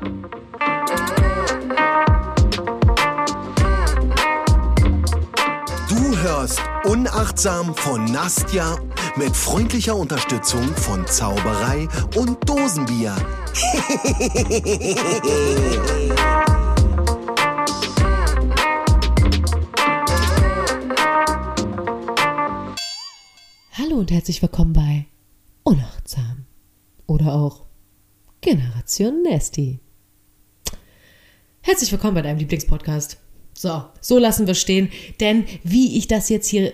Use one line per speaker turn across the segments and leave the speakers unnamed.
Du hörst Unachtsam von Nastja mit freundlicher Unterstützung von Zauberei und Dosenbier.
Hallo und herzlich willkommen bei Unachtsam oder auch Generation Nasty. Herzlich willkommen bei deinem Lieblingspodcast. So, so lassen wir stehen, denn wie ich das jetzt hier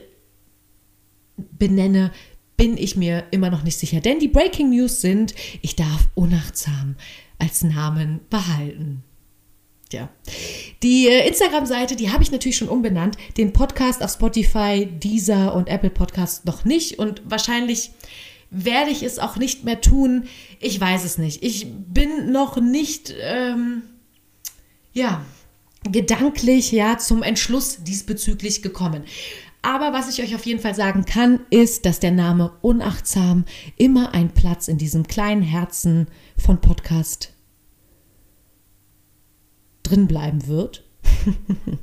benenne, bin ich mir immer noch nicht sicher. Denn die Breaking News sind, ich darf unachtsam als Namen behalten. Ja. Die äh, Instagram-Seite, die habe ich natürlich schon umbenannt. Den Podcast auf Spotify, Deezer und Apple Podcast noch nicht. Und wahrscheinlich werde ich es auch nicht mehr tun. Ich weiß es nicht. Ich bin noch nicht, ähm, ja, gedanklich ja zum Entschluss diesbezüglich gekommen. Aber was ich euch auf jeden Fall sagen kann, ist, dass der Name Unachtsam immer einen Platz in diesem kleinen Herzen von Podcast drin bleiben wird.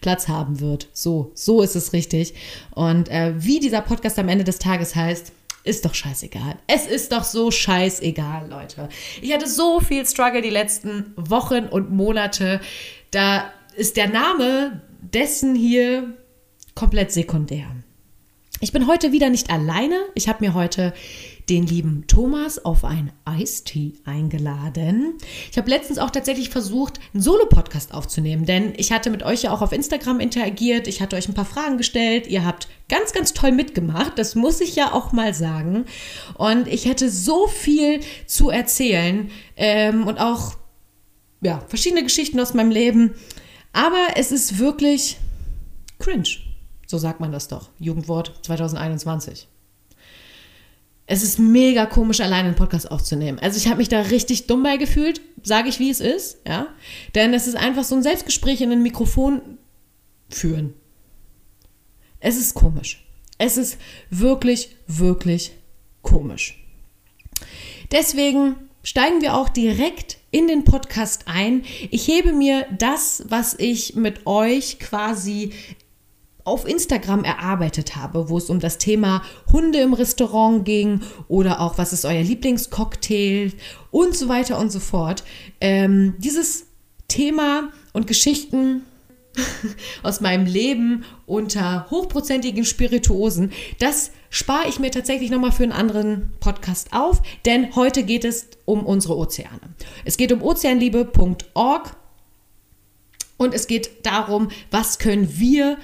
Platz haben wird. So, so ist es richtig. Und äh, wie dieser Podcast am Ende des Tages heißt, ist doch scheißegal. Es ist doch so scheißegal, Leute. Ich hatte so viel Struggle die letzten Wochen und Monate. Da ist der Name dessen hier komplett sekundär. Ich bin heute wieder nicht alleine. Ich habe mir heute den lieben Thomas auf ein Eistee eingeladen. Ich habe letztens auch tatsächlich versucht, einen Solo-Podcast aufzunehmen, denn ich hatte mit euch ja auch auf Instagram interagiert. Ich hatte euch ein paar Fragen gestellt. Ihr habt ganz, ganz toll mitgemacht. Das muss ich ja auch mal sagen. Und ich hätte so viel zu erzählen ähm, und auch ja, verschiedene Geschichten aus meinem Leben. Aber es ist wirklich cringe. So sagt man das doch. Jugendwort 2021. Es ist mega komisch, alleine einen Podcast aufzunehmen. Also ich habe mich da richtig dumm bei gefühlt, sage ich, wie es ist, ja. Denn es ist einfach so ein Selbstgespräch in ein Mikrofon führen. Es ist komisch. Es ist wirklich, wirklich komisch. Deswegen steigen wir auch direkt in den Podcast ein. Ich hebe mir das, was ich mit euch quasi auf Instagram erarbeitet habe, wo es um das Thema Hunde im Restaurant ging oder auch was ist euer Lieblingscocktail und so weiter und so fort. Ähm, dieses Thema und Geschichten aus meinem Leben unter hochprozentigen Spirituosen, das spare ich mir tatsächlich nochmal für einen anderen Podcast auf, denn heute geht es um unsere Ozeane. Es geht um ozeanliebe.org und es geht darum, was können wir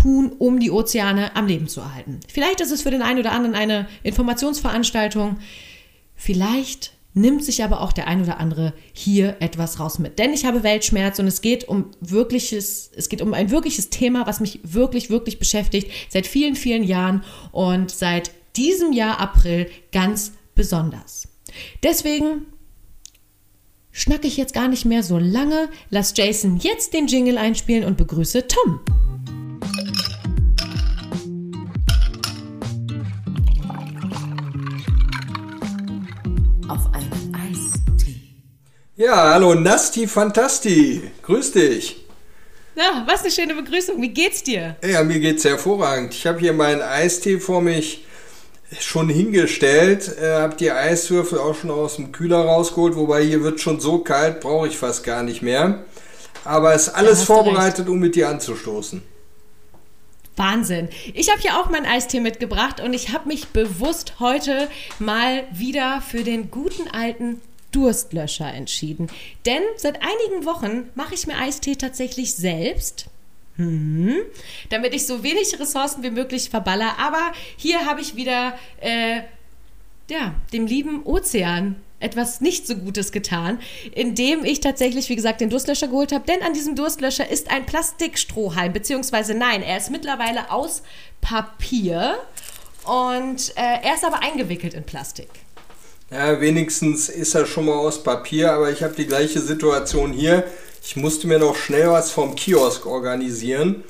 tun, um die Ozeane am Leben zu erhalten. Vielleicht ist es für den einen oder anderen eine Informationsveranstaltung. Vielleicht nimmt sich aber auch der ein oder andere hier etwas raus mit. Denn ich habe Weltschmerz und es geht um wirkliches, es geht um ein wirkliches Thema, was mich wirklich, wirklich beschäftigt, seit vielen, vielen Jahren und seit diesem Jahr April ganz besonders. Deswegen schnacke ich jetzt gar nicht mehr so lange, lass Jason jetzt den Jingle einspielen und begrüße Tom.
Ja, hallo Nasti Fantasti. Grüß dich.
Ja, was eine schöne Begrüßung. Wie geht's dir?
Ja, mir geht's hervorragend. Ich habe hier meinen Eistee vor mich schon hingestellt, äh, habe die Eiswürfel auch schon aus dem Kühler rausgeholt, wobei hier wird schon so kalt, brauche ich fast gar nicht mehr. Aber es ist alles ja, vorbereitet, um mit dir anzustoßen.
Wahnsinn. Ich habe hier auch meinen Eistee mitgebracht und ich habe mich bewusst heute mal wieder für den guten alten Durstlöscher entschieden. Denn seit einigen Wochen mache ich mir Eistee tatsächlich selbst. Hm, damit ich so wenig Ressourcen wie möglich verballer. Aber hier habe ich wieder äh, ja, dem lieben Ozean etwas nicht so Gutes getan, indem ich tatsächlich, wie gesagt, den Durstlöscher geholt habe. Denn an diesem Durstlöscher ist ein Plastikstrohhalm, beziehungsweise nein, er ist mittlerweile aus Papier und äh, er ist aber eingewickelt in Plastik.
Ja, wenigstens ist er schon mal aus Papier, aber ich habe die gleiche Situation hier. Ich musste mir noch schnell was vom Kiosk organisieren.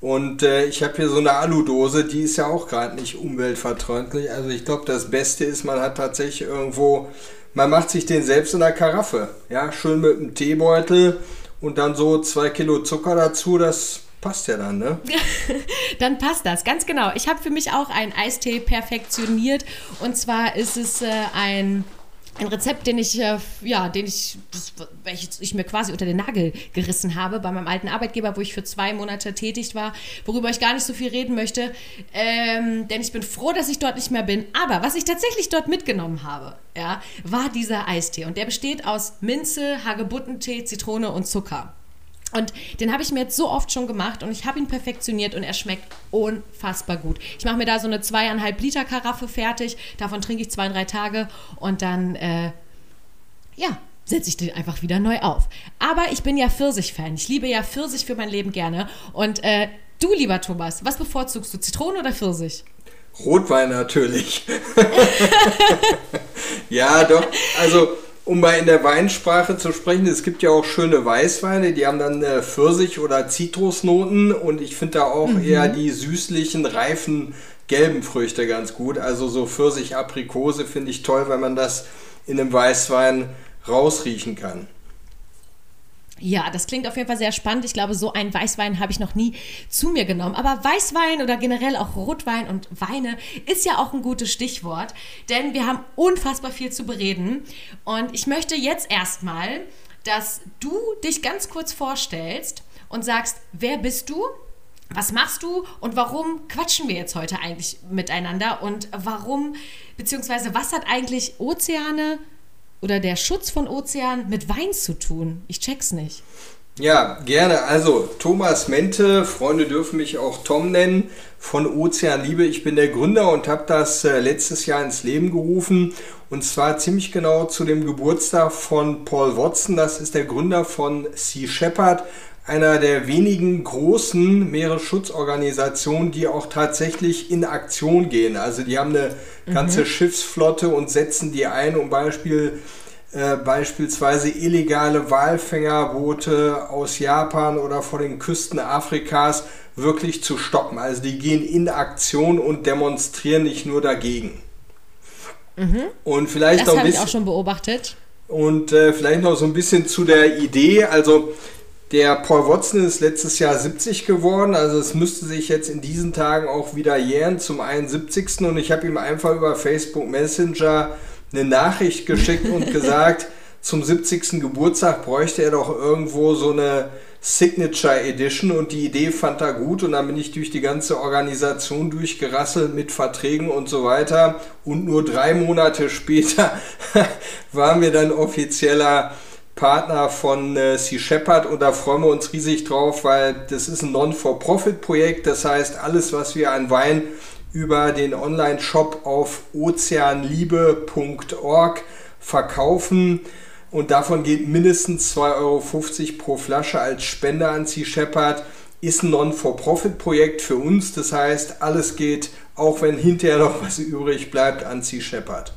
Und äh, ich habe hier so eine Aludose, die ist ja auch gerade nicht umweltverträglich. Also ich glaube, das Beste ist, man hat tatsächlich irgendwo man macht sich den selbst in der Karaffe. Ja, schön mit einem Teebeutel und dann so zwei Kilo Zucker dazu, das passt ja dann, ne?
dann passt das, ganz genau. Ich habe für mich auch einen Eistee perfektioniert und zwar ist es äh, ein ein Rezept, den ich, äh, ja, den ich, ich mir quasi unter den Nagel gerissen habe bei meinem alten Arbeitgeber, wo ich für zwei Monate tätig war, worüber ich gar nicht so viel reden möchte, ähm, denn ich bin froh, dass ich dort nicht mehr bin. Aber was ich tatsächlich dort mitgenommen habe, ja, war dieser Eistee und der besteht aus Minze, Hagebuttentee, Zitrone und Zucker. Und den habe ich mir jetzt so oft schon gemacht und ich habe ihn perfektioniert und er schmeckt unfassbar gut. Ich mache mir da so eine zweieinhalb Liter Karaffe fertig, davon trinke ich zwei, drei Tage und dann, äh, ja, setze ich den einfach wieder neu auf. Aber ich bin ja Pfirsich-Fan. Ich liebe ja Pfirsich für mein Leben gerne. Und äh, du, lieber Thomas, was bevorzugst du, Zitrone oder Pfirsich?
Rotwein natürlich. ja, doch. Also um mal in der Weinsprache zu sprechen, es gibt ja auch schöne Weißweine, die haben dann äh, Pfirsich- oder Zitrusnoten und ich finde da auch mhm. eher die süßlichen, reifen, gelben Früchte ganz gut. Also so Pfirsich-Aprikose finde ich toll, wenn man das in einem Weißwein rausriechen kann.
Ja, das klingt auf jeden Fall sehr spannend. Ich glaube, so einen Weißwein habe ich noch nie zu mir genommen. Aber Weißwein oder generell auch Rotwein und Weine ist ja auch ein gutes Stichwort, denn wir haben unfassbar viel zu bereden. Und ich möchte jetzt erstmal, dass du dich ganz kurz vorstellst und sagst, wer bist du? Was machst du und warum quatschen wir jetzt heute eigentlich miteinander und warum, beziehungsweise was hat eigentlich Ozeane oder der Schutz von Ozeanen mit Wein zu tun? Ich check's nicht.
Ja, gerne. Also Thomas Mente, Freunde dürfen mich auch Tom nennen, von Ozeanliebe. Ich bin der Gründer und habe das äh, letztes Jahr ins Leben gerufen. Und zwar ziemlich genau zu dem Geburtstag von Paul Watson. Das ist der Gründer von Sea Shepherd, einer der wenigen großen Meeresschutzorganisationen, die auch tatsächlich in Aktion gehen. Also die haben eine ganze mhm. Schiffsflotte und setzen die ein, um Beispiel, äh, beispielsweise illegale Walfängerboote aus Japan oder vor den Küsten Afrikas wirklich zu stoppen. Also die gehen in Aktion und demonstrieren nicht nur dagegen.
Mhm.
Und vielleicht
das
noch
ein bisschen, ich auch schon beobachtet.
Und äh, vielleicht noch so ein bisschen zu der Idee. Also der Paul Watson ist letztes Jahr 70 geworden, also es müsste sich jetzt in diesen Tagen auch wieder jähren zum 71. Und ich habe ihm einfach über Facebook Messenger eine Nachricht geschickt und gesagt, zum 70. Geburtstag bräuchte er doch irgendwo so eine Signature Edition und die Idee fand er gut und dann bin ich durch die ganze Organisation durchgerasselt mit Verträgen und so weiter und nur drei Monate später waren wir dann offizieller Partner von äh, Sea Shepherd und da freuen wir uns riesig drauf, weil das ist ein Non-for-Profit-Projekt. Das heißt, alles, was wir an Wein über den Online-Shop auf ozeanliebe.org verkaufen und davon geht mindestens 2,50 Euro pro Flasche als Spende an Sea Shepherd, ist ein Non-for-Profit-Projekt für uns. Das heißt, alles geht, auch wenn hinterher noch was übrig bleibt, an Sea Shepherd.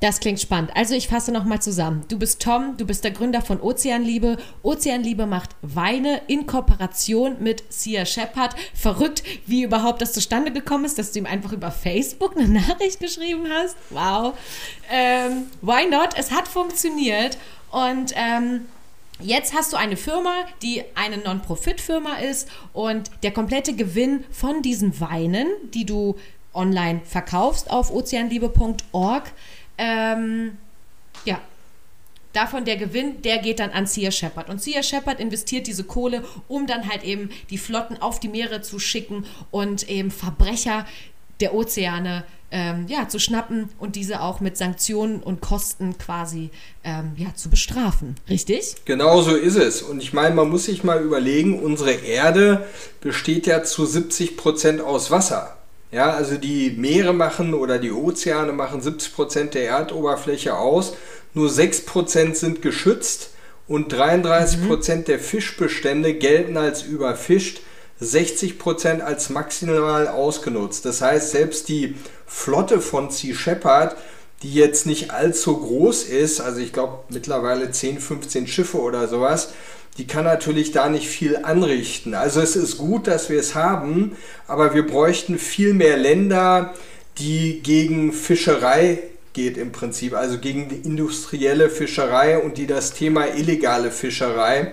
Das klingt spannend. Also ich fasse nochmal zusammen. Du bist Tom, du bist der Gründer von Ozeanliebe. Ozeanliebe macht Weine in Kooperation mit Sia Shepard. Verrückt, wie überhaupt das zustande gekommen ist, dass du ihm einfach über Facebook eine Nachricht geschrieben hast. Wow. Ähm, why not? Es hat funktioniert. Und ähm, Jetzt hast du eine Firma, die eine Non-Profit-Firma ist und der komplette Gewinn von diesen Weinen, die du online verkaufst auf ozeanliebe.org, ähm, ja, davon der Gewinn, der geht dann an Sea Shepherd. Und Sea Shepherd investiert diese Kohle, um dann halt eben die Flotten auf die Meere zu schicken und eben Verbrecher der Ozeane ähm, ja, zu schnappen und diese auch mit Sanktionen und Kosten quasi ähm, ja, zu bestrafen. Richtig?
Genau so ist es. Und ich meine, man muss sich mal überlegen, unsere Erde besteht ja zu 70 Prozent aus Wasser. Ja, also die Meere machen oder die Ozeane machen 70 Prozent der Erdoberfläche aus. Nur 6 Prozent sind geschützt und 33 Prozent mhm. der Fischbestände gelten als überfischt, 60 Prozent als maximal ausgenutzt. Das heißt, selbst die Flotte von Sea Shepherd, die jetzt nicht allzu groß ist, also ich glaube mittlerweile 10, 15 Schiffe oder sowas, die kann natürlich da nicht viel anrichten. Also es ist gut, dass wir es haben, aber wir bräuchten viel mehr Länder, die gegen Fischerei geht im Prinzip, also gegen die industrielle Fischerei und die das Thema illegale Fischerei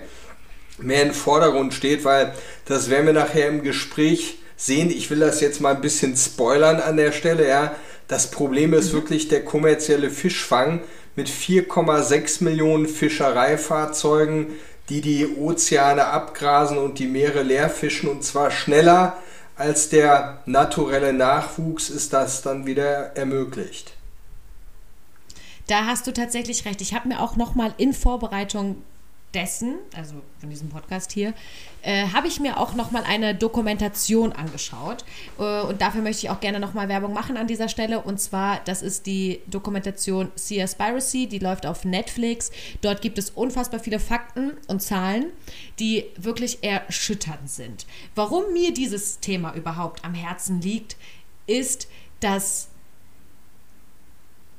mehr in den Vordergrund steht, weil das werden wir nachher im Gespräch sehen. Ich will das jetzt mal ein bisschen spoilern an der Stelle, ja. Das Problem ist mhm. wirklich der kommerzielle Fischfang mit 4,6 Millionen Fischereifahrzeugen, die die Ozeane abgrasen und die Meere leerfischen und zwar schneller als der naturelle Nachwuchs ist das dann wieder ermöglicht.
Da hast du tatsächlich recht. Ich habe mir auch noch mal in Vorbereitung dessen, also von diesem Podcast hier, äh, habe ich mir auch nochmal eine Dokumentation angeschaut. Äh, und dafür möchte ich auch gerne nochmal Werbung machen an dieser Stelle. Und zwar, das ist die Dokumentation Seaspiracy, die läuft auf Netflix. Dort gibt es unfassbar viele Fakten und Zahlen, die wirklich erschütternd sind. Warum mir dieses Thema überhaupt am Herzen liegt, ist, dass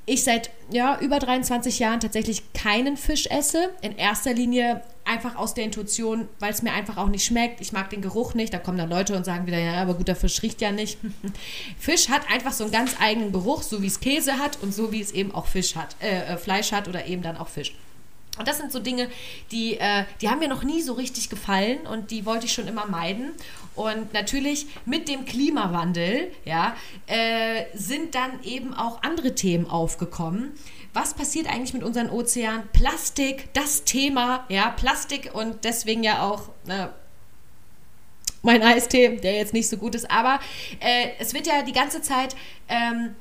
ich seit ja, über 23 Jahren tatsächlich keinen Fisch esse. In erster Linie einfach aus der Intuition, weil es mir einfach auch nicht schmeckt. Ich mag den Geruch nicht. Da kommen dann Leute und sagen wieder, ja, aber guter Fisch riecht ja nicht. Fisch hat einfach so einen ganz eigenen Geruch, so wie es Käse hat und so wie es eben auch Fisch hat, äh, äh Fleisch hat oder eben dann auch Fisch. Und das sind so Dinge, die, äh, die haben mir noch nie so richtig gefallen und die wollte ich schon immer meiden. Und natürlich mit dem Klimawandel ja, äh, sind dann eben auch andere Themen aufgekommen. Was passiert eigentlich mit unseren Ozeanen? Plastik, das Thema, ja, Plastik und deswegen ja auch. Äh, mein Eistee, der jetzt nicht so gut ist, aber äh, es wird ja die ganze Zeit ähm,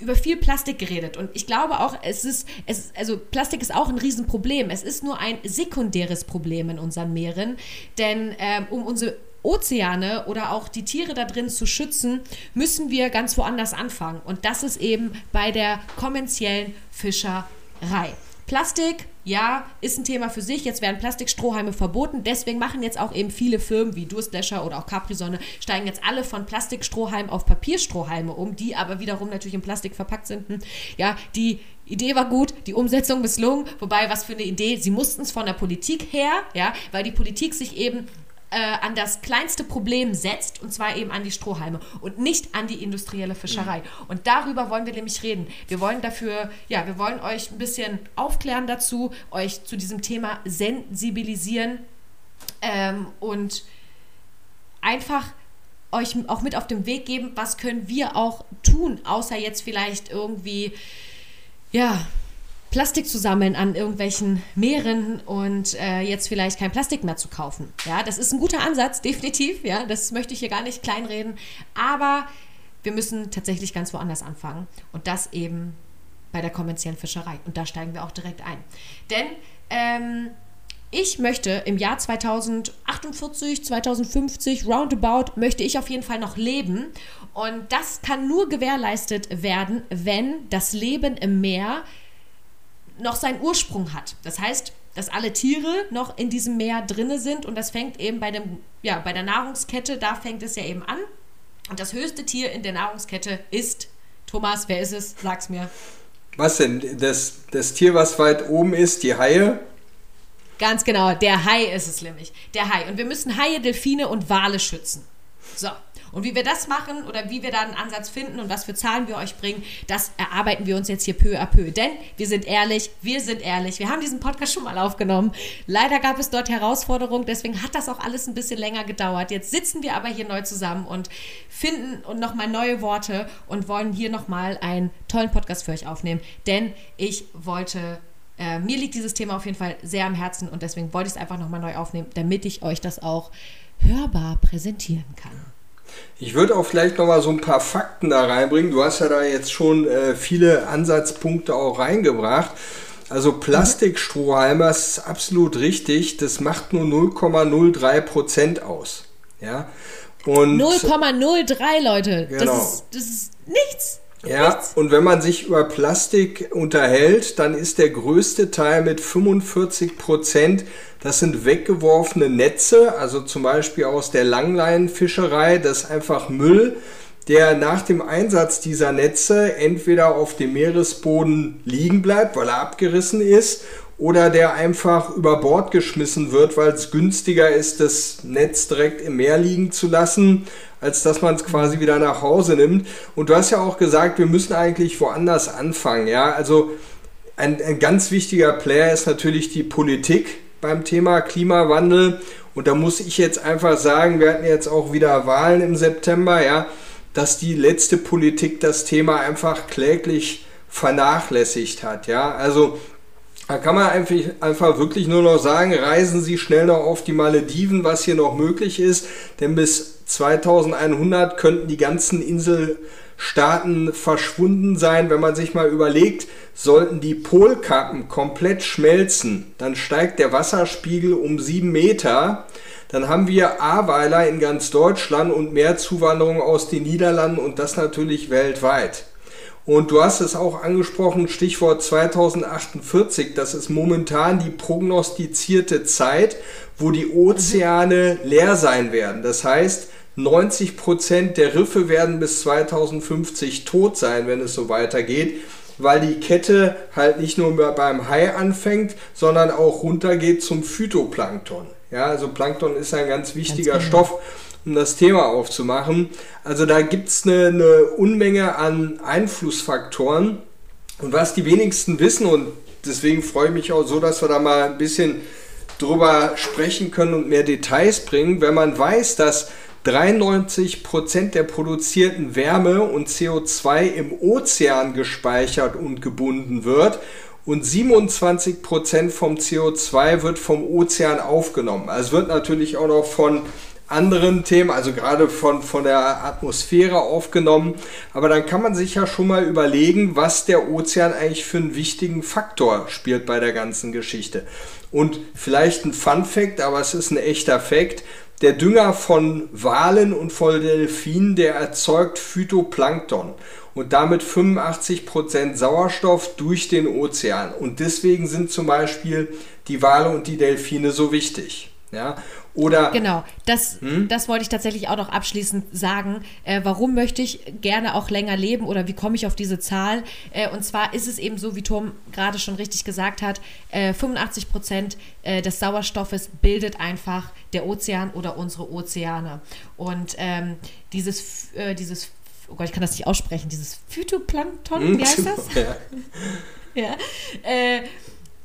über viel Plastik geredet und ich glaube auch, es ist, es, also Plastik ist auch ein Riesenproblem. Es ist nur ein sekundäres Problem in unseren Meeren, denn ähm, um unsere Ozeane oder auch die Tiere da drin zu schützen, müssen wir ganz woanders anfangen. Und das ist eben bei der kommerziellen Fischerei. Plastik, ja, ist ein Thema für sich. Jetzt werden Plastikstrohhalme verboten. Deswegen machen jetzt auch eben viele Firmen wie Durstlöscher oder auch Capri-Sonne, steigen jetzt alle von Plastikstrohhalmen auf Papierstrohhalme um, die aber wiederum natürlich in Plastik verpackt sind. Hm, ja, die Idee war gut, die Umsetzung misslungen. Wobei, was für eine Idee, sie mussten es von der Politik her, ja, weil die Politik sich eben äh, an das kleinste Problem setzt, und zwar eben an die Strohhalme und nicht an die industrielle Fischerei. Mhm. Und darüber wollen wir nämlich reden. Wir wollen dafür, ja, wir wollen euch ein bisschen aufklären dazu, euch zu diesem Thema sensibilisieren ähm, und einfach euch auch mit auf den Weg geben, was können wir auch tun, außer jetzt vielleicht irgendwie, ja, Plastik zu sammeln an irgendwelchen Meeren und äh, jetzt vielleicht kein Plastik mehr zu kaufen. Ja, das ist ein guter Ansatz, definitiv. Ja, das möchte ich hier gar nicht kleinreden. Aber wir müssen tatsächlich ganz woanders anfangen. Und das eben bei der kommerziellen Fischerei. Und da steigen wir auch direkt ein. Denn ähm, ich möchte im Jahr 2048, 2050, roundabout, möchte ich auf jeden Fall noch leben. Und das kann nur gewährleistet werden, wenn das Leben im Meer noch seinen Ursprung hat. Das heißt, dass alle Tiere noch in diesem Meer drinne sind und das fängt eben bei dem ja, bei der Nahrungskette, da fängt es ja eben an. Und das höchste Tier in der Nahrungskette ist Thomas, wer ist es? Sag's mir.
Was denn? Das, das Tier, was weit oben ist, die Haie?
Ganz genau, der Hai ist es nämlich. Der Hai. Und wir müssen Haie, Delfine und Wale schützen. So. Und wie wir das machen oder wie wir da einen Ansatz finden und was für Zahlen wir euch bringen, das erarbeiten wir uns jetzt hier peu à peu. Denn wir sind ehrlich, wir sind ehrlich. Wir haben diesen Podcast schon mal aufgenommen. Leider gab es dort Herausforderungen, deswegen hat das auch alles ein bisschen länger gedauert. Jetzt sitzen wir aber hier neu zusammen und finden und nochmal neue Worte und wollen hier nochmal einen tollen Podcast für euch aufnehmen. Denn ich wollte äh, mir liegt dieses Thema auf jeden Fall sehr am Herzen und deswegen wollte ich es einfach nochmal neu aufnehmen, damit ich euch das auch hörbar präsentieren kann.
Ich würde auch vielleicht noch mal so ein paar Fakten da reinbringen. Du hast ja da jetzt schon äh, viele Ansatzpunkte auch reingebracht. Also Plastikstrohhalme, das ist absolut richtig. Das macht nur 0,03 Prozent aus. Ja.
0,03 Leute. Genau. Das, ist, das ist nichts.
Ja, und wenn man sich über Plastik unterhält, dann ist der größte Teil mit 45 Prozent, das sind weggeworfene Netze, also zum Beispiel aus der Langleinenfischerei, das ist einfach Müll, der nach dem Einsatz dieser Netze entweder auf dem Meeresboden liegen bleibt, weil er abgerissen ist, oder der einfach über Bord geschmissen wird, weil es günstiger ist, das Netz direkt im Meer liegen zu lassen, als dass man es quasi wieder nach Hause nimmt. Und du hast ja auch gesagt, wir müssen eigentlich woanders anfangen. Ja, also ein, ein ganz wichtiger Player ist natürlich die Politik beim Thema Klimawandel. Und da muss ich jetzt einfach sagen, wir hatten jetzt auch wieder Wahlen im September, ja, dass die letzte Politik das Thema einfach kläglich vernachlässigt hat. Ja, also da kann man einfach, einfach wirklich nur noch sagen, reisen Sie schnell noch auf die Malediven, was hier noch möglich ist, denn bis 2100 könnten die ganzen Inselstaaten verschwunden sein. Wenn man sich mal überlegt, sollten die Polkappen komplett schmelzen, dann steigt der Wasserspiegel um sieben Meter. Dann haben wir Aweiler in ganz Deutschland und mehr Zuwanderung aus den Niederlanden und das natürlich weltweit. Und du hast es auch angesprochen, Stichwort 2048, das ist momentan die prognostizierte Zeit, wo die Ozeane leer sein werden. Das heißt, 90 Prozent der Riffe werden bis 2050 tot sein, wenn es so weitergeht, weil die Kette halt nicht nur beim Hai anfängt, sondern auch runtergeht zum Phytoplankton. Ja, also Plankton ist ein ganz wichtiger ganz genau. Stoff um das Thema aufzumachen. Also da gibt es eine, eine Unmenge an Einflussfaktoren. Und was die wenigsten wissen, und deswegen freue ich mich auch so, dass wir da mal ein bisschen drüber sprechen können und mehr Details bringen, wenn man weiß, dass 93% der produzierten Wärme und CO2 im Ozean gespeichert und gebunden wird und 27% vom CO2 wird vom Ozean aufgenommen. Also wird natürlich auch noch von anderen Themen, also gerade von, von der Atmosphäre aufgenommen. Aber dann kann man sich ja schon mal überlegen, was der Ozean eigentlich für einen wichtigen Faktor spielt bei der ganzen Geschichte. Und vielleicht ein Fun Fact, aber es ist ein echter Fact. Der Dünger von Walen und von Delfinen, der erzeugt Phytoplankton und damit 85% Sauerstoff durch den Ozean. Und deswegen sind zum Beispiel die Wale und die Delfine so wichtig. Ja, oder
genau, das, hm? das wollte ich tatsächlich auch noch abschließend sagen. Äh, warum möchte ich gerne auch länger leben oder wie komme ich auf diese Zahl? Äh, und zwar ist es eben so, wie Tom gerade schon richtig gesagt hat, äh, 85 Prozent äh, des Sauerstoffes bildet einfach der Ozean oder unsere Ozeane. Und ähm, dieses, äh, dieses, oh Gott, ich kann das nicht aussprechen, dieses Phytoplankton, hm, wie heißt das? ja. ja.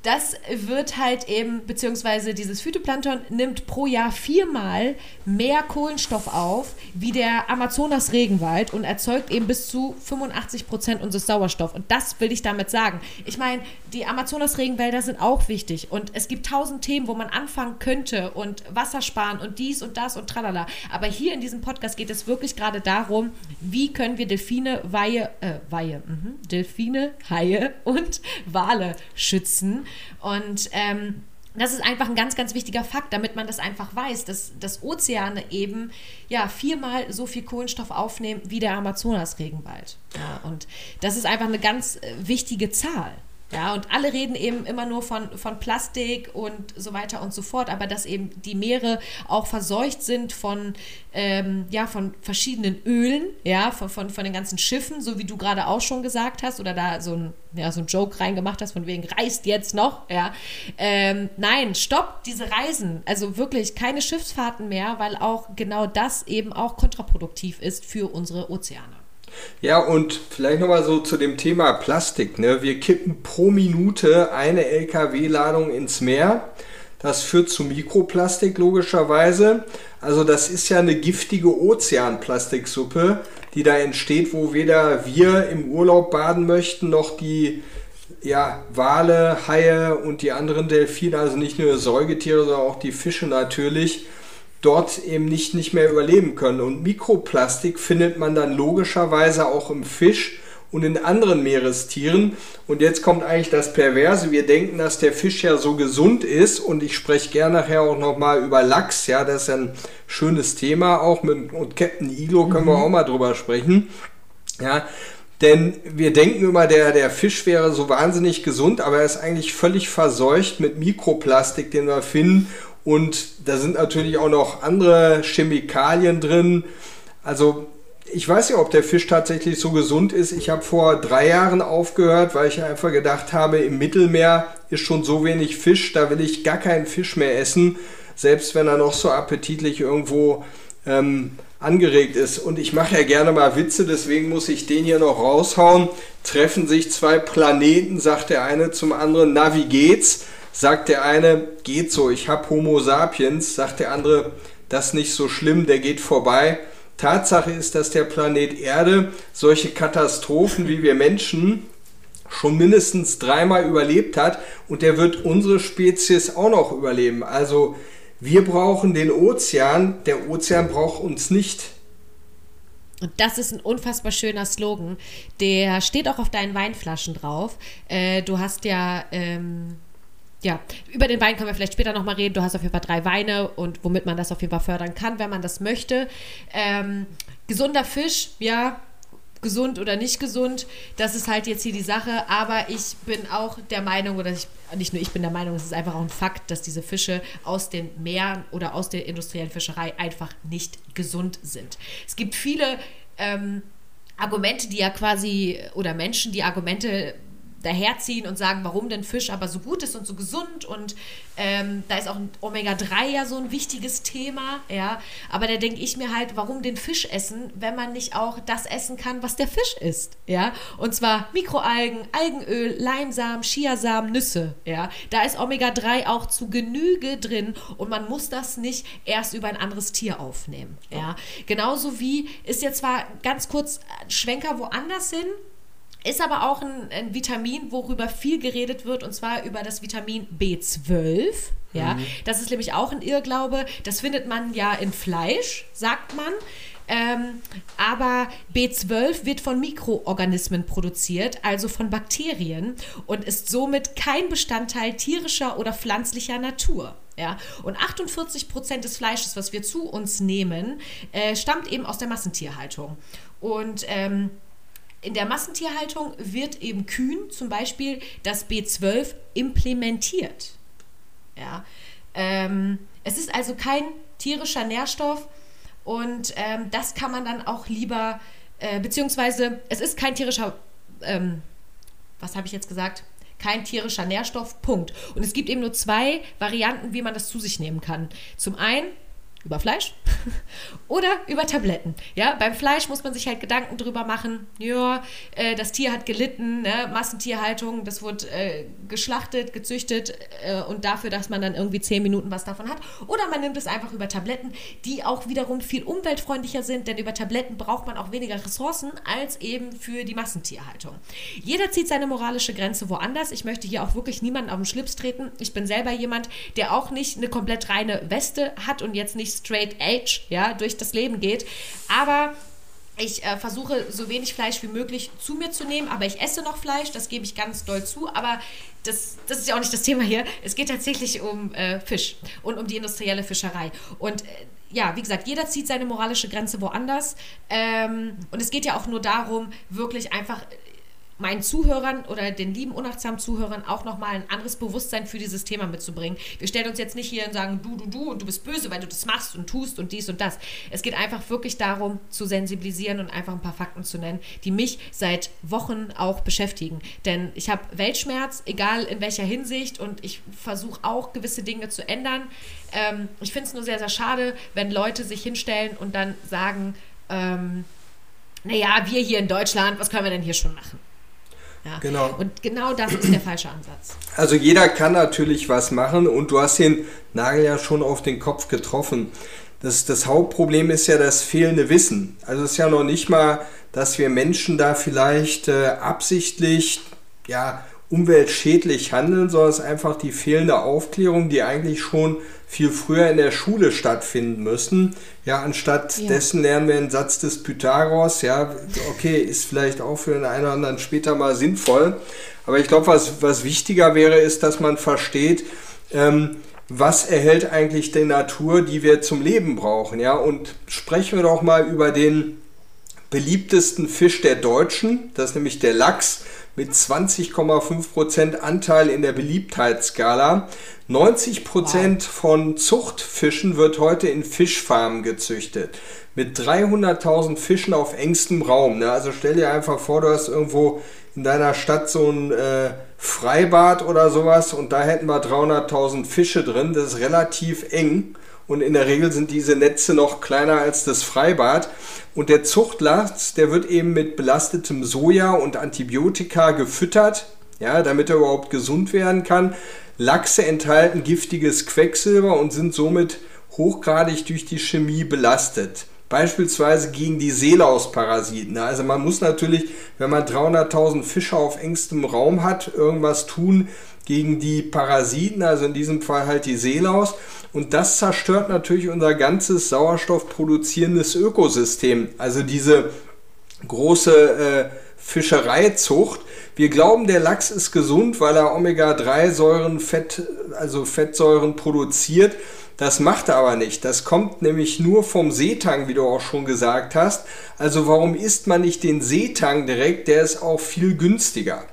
Das wird halt eben, beziehungsweise dieses Phytoplankton nimmt pro Jahr viermal mehr Kohlenstoff auf wie der Amazonas-Regenwald und erzeugt eben bis zu 85 Prozent unseres Sauerstoffs. Und das will ich damit sagen. Ich meine, die Amazonas-Regenwälder sind auch wichtig und es gibt tausend Themen, wo man anfangen könnte und Wasser sparen und dies und das und tralala. Aber hier in diesem Podcast geht es wirklich gerade darum, wie können wir Delfine, Weihe, äh, Weihe, mh, Delfine, Haie und Wale schützen und ähm, das ist einfach ein ganz, ganz wichtiger Fakt, damit man das einfach weiß, dass, dass Ozeane eben ja viermal so viel Kohlenstoff aufnehmen wie der Amazonas-Regenwald. Ja, und das ist einfach eine ganz äh, wichtige Zahl. Ja, und alle reden eben immer nur von, von Plastik und so weiter und so fort, aber dass eben die Meere auch verseucht sind von, ähm, ja, von verschiedenen Ölen, ja, von, von, von den ganzen Schiffen, so wie du gerade auch schon gesagt hast, oder da so ein, ja, so ein Joke reingemacht hast, von wegen reist jetzt noch, ja. Ähm, nein, stopp diese Reisen. Also wirklich keine Schiffsfahrten mehr, weil auch genau das eben auch kontraproduktiv ist für unsere Ozeane.
Ja, und vielleicht nochmal so zu dem Thema Plastik. Ne? Wir kippen pro Minute eine LKW-Ladung ins Meer. Das führt zu Mikroplastik logischerweise. Also das ist ja eine giftige Ozeanplastiksuppe, die da entsteht, wo weder wir im Urlaub baden möchten, noch die ja, Wale, Haie und die anderen Delfine, also nicht nur Säugetiere, sondern auch die Fische natürlich dort eben nicht, nicht mehr überleben können. Und Mikroplastik findet man dann logischerweise auch im Fisch und in anderen Meerestieren. Und jetzt kommt eigentlich das Perverse. Wir denken, dass der Fisch ja so gesund ist. Und ich spreche gerne nachher auch nochmal über Lachs. Ja, das ist ein schönes Thema. Auch mit und Captain Iglo können mhm. wir auch mal drüber sprechen. Ja, denn wir denken immer, der, der Fisch wäre so wahnsinnig gesund, aber er ist eigentlich völlig verseucht mit Mikroplastik, den wir finden. Und da sind natürlich auch noch andere Chemikalien drin. Also ich weiß ja, ob der Fisch tatsächlich so gesund ist. Ich habe vor drei Jahren aufgehört, weil ich einfach gedacht habe, im Mittelmeer ist schon so wenig Fisch, da will ich gar keinen Fisch mehr essen, selbst wenn er noch so appetitlich irgendwo ähm, angeregt ist. Und ich mache ja gerne mal Witze, deswegen muss ich den hier noch raushauen. Treffen sich zwei Planeten, sagt der eine zum anderen, na wie geht's? Sagt der eine, geht so, ich habe Homo sapiens, sagt der andere, das nicht so schlimm, der geht vorbei. Tatsache ist, dass der Planet Erde solche Katastrophen wie wir Menschen schon mindestens dreimal überlebt hat und der wird unsere Spezies auch noch überleben. Also wir brauchen den Ozean, der Ozean braucht uns nicht.
Und das ist ein unfassbar schöner Slogan. Der steht auch auf deinen Weinflaschen drauf. Äh, du hast ja ähm, ja, über den Wein können wir vielleicht später nochmal reden. Du hast auf jeden Fall drei Weine und womit man das auf jeden Fall fördern kann, wenn man das möchte. Ähm, gesunder Fisch, ja, gesund oder nicht gesund, das ist halt jetzt hier die Sache. Aber ich bin auch der Meinung, oder ich, nicht nur ich bin der Meinung, es ist einfach auch ein Fakt, dass diese Fische aus den Meeren oder aus der industriellen Fischerei einfach nicht gesund sind. Es gibt viele ähm, Argumente, die ja quasi, oder Menschen, die Argumente daherziehen und sagen, warum denn Fisch aber so gut ist und so gesund und ähm, da ist auch Omega-3 ja so ein wichtiges Thema, ja, aber da denke ich mir halt, warum den Fisch essen, wenn man nicht auch das essen kann, was der Fisch isst, ja, und zwar Mikroalgen, Algenöl, Leimsamen, Chiasamen, Nüsse, ja, da ist Omega-3 auch zu Genüge drin und man muss das nicht erst über ein anderes Tier aufnehmen, ja, genauso wie ist jetzt zwar ganz kurz Schwenker woanders hin, ist aber auch ein, ein, Vitamin, worüber viel geredet wird, und zwar über das Vitamin B12. Ja, mhm. das ist nämlich auch ein Irrglaube. Das findet man ja in Fleisch, sagt man. Ähm, aber B12 wird von Mikroorganismen produziert, also von Bakterien, und ist somit kein Bestandteil tierischer oder pflanzlicher Natur. Ja, und 48 Prozent des Fleisches, was wir zu uns nehmen, äh, stammt eben aus der Massentierhaltung. Und ähm, in der Massentierhaltung wird eben Kühen zum Beispiel das B12 implementiert. Ja, ähm, es ist also kein tierischer Nährstoff und ähm, das kann man dann auch lieber, äh, beziehungsweise es ist kein tierischer, ähm, was habe ich jetzt gesagt? Kein tierischer Nährstoff, Punkt. Und es gibt eben nur zwei Varianten, wie man das zu sich nehmen kann. Zum einen über Fleisch oder über Tabletten. Ja, beim Fleisch muss man sich halt Gedanken drüber machen. Ja, äh, das Tier hat gelitten, ne? Massentierhaltung, das wurde äh, geschlachtet, gezüchtet äh, und dafür, dass man dann irgendwie zehn Minuten was davon hat. Oder man nimmt es einfach über Tabletten, die auch wiederum viel umweltfreundlicher sind, denn über Tabletten braucht man auch weniger Ressourcen als eben für die Massentierhaltung. Jeder zieht seine moralische Grenze woanders. Ich möchte hier auch wirklich niemanden auf den Schlips treten. Ich bin selber jemand, der auch nicht eine komplett reine Weste hat und jetzt nicht straight edge, ja, durch das Leben geht. Aber ich äh, versuche so wenig Fleisch wie möglich zu mir zu nehmen, aber ich esse noch Fleisch, das gebe ich ganz doll zu. Aber das, das ist ja auch nicht das Thema hier. Es geht tatsächlich um äh, Fisch und um die industrielle Fischerei. Und äh, ja, wie gesagt, jeder zieht seine moralische Grenze woanders. Ähm, und es geht ja auch nur darum, wirklich einfach meinen Zuhörern oder den lieben unachtsamen Zuhörern auch nochmal ein anderes Bewusstsein für dieses Thema mitzubringen. Wir stellen uns jetzt nicht hier und sagen, du, du, du und du bist böse, weil du das machst und tust und dies und das. Es geht einfach wirklich darum, zu sensibilisieren und einfach ein paar Fakten zu nennen, die mich seit Wochen auch beschäftigen. Denn ich habe Weltschmerz, egal in welcher Hinsicht, und ich versuche auch gewisse Dinge zu ändern. Ähm, ich finde es nur sehr, sehr schade, wenn Leute sich hinstellen und dann sagen, ähm, naja, wir hier in Deutschland, was können wir denn hier schon machen? Ja. Genau. Und genau das ist der falsche Ansatz.
Also jeder kann natürlich was machen und du hast den Nagel ja schon auf den Kopf getroffen. Das, das Hauptproblem ist ja das fehlende Wissen. Also es ist ja noch nicht mal, dass wir Menschen da vielleicht äh, absichtlich ja, umweltschädlich handeln, sondern es ist einfach die fehlende Aufklärung, die eigentlich schon viel früher in der Schule stattfinden müssen. Ja, anstatt ja. dessen lernen wir einen Satz des Pythagoras. Ja, okay, ist vielleicht auch für den einen oder anderen später mal sinnvoll. Aber ich glaube, was, was wichtiger wäre, ist, dass man versteht, ähm, was erhält eigentlich die Natur, die wir zum Leben brauchen. Ja, und sprechen wir doch mal über den beliebtesten Fisch der Deutschen, das ist nämlich der Lachs. Mit 20,5% Anteil in der Beliebtheitsskala. 90% wow. von Zuchtfischen wird heute in Fischfarmen gezüchtet. Mit 300.000 Fischen auf engstem Raum. Ne? Also stell dir einfach vor, du hast irgendwo in deiner Stadt so ein äh, Freibad oder sowas und da hätten wir 300.000 Fische drin. Das ist relativ eng und in der Regel sind diese Netze noch kleiner als das Freibad. Und der Zuchtlachs, der wird eben mit belastetem Soja und Antibiotika gefüttert, ja, damit er überhaupt gesund werden kann. Lachse enthalten giftiges Quecksilber und sind somit hochgradig durch die Chemie belastet. Beispielsweise gegen die Seelausparasiten. Also man muss natürlich, wenn man 300.000 Fische auf engstem Raum hat, irgendwas tun gegen die Parasiten, also in diesem Fall halt die Seelaus. Und das zerstört natürlich unser ganzes sauerstoffproduzierendes Ökosystem. Also diese große äh, Fischereizucht. Wir glauben, der Lachs ist gesund, weil er Omega-3-Säuren, Fett, also Fettsäuren produziert. Das macht er aber nicht. Das kommt nämlich nur vom Seetang, wie du auch schon gesagt hast. Also warum isst man nicht den Seetang direkt? Der ist auch viel günstiger.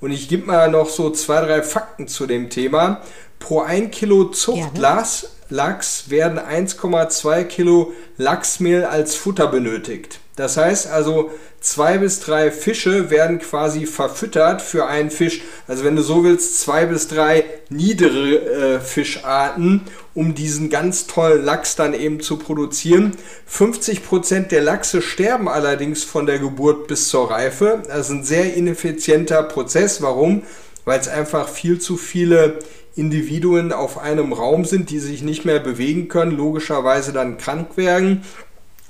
Und ich gebe mal noch so zwei, drei Fakten zu dem Thema. Pro ein Kilo Zuchtlachs Lachs werden 1,2 Kilo Lachsmehl als Futter benötigt. Das heißt also, zwei bis drei Fische werden quasi verfüttert für einen Fisch. Also wenn du so willst, zwei bis drei niedere äh, Fischarten, um diesen ganz tollen Lachs dann eben zu produzieren. 50 Prozent der Lachse sterben allerdings von der Geburt bis zur Reife. Das ist ein sehr ineffizienter Prozess. Warum? Weil es einfach viel zu viele Individuen auf einem Raum sind, die sich nicht mehr bewegen können, logischerweise dann krank werden.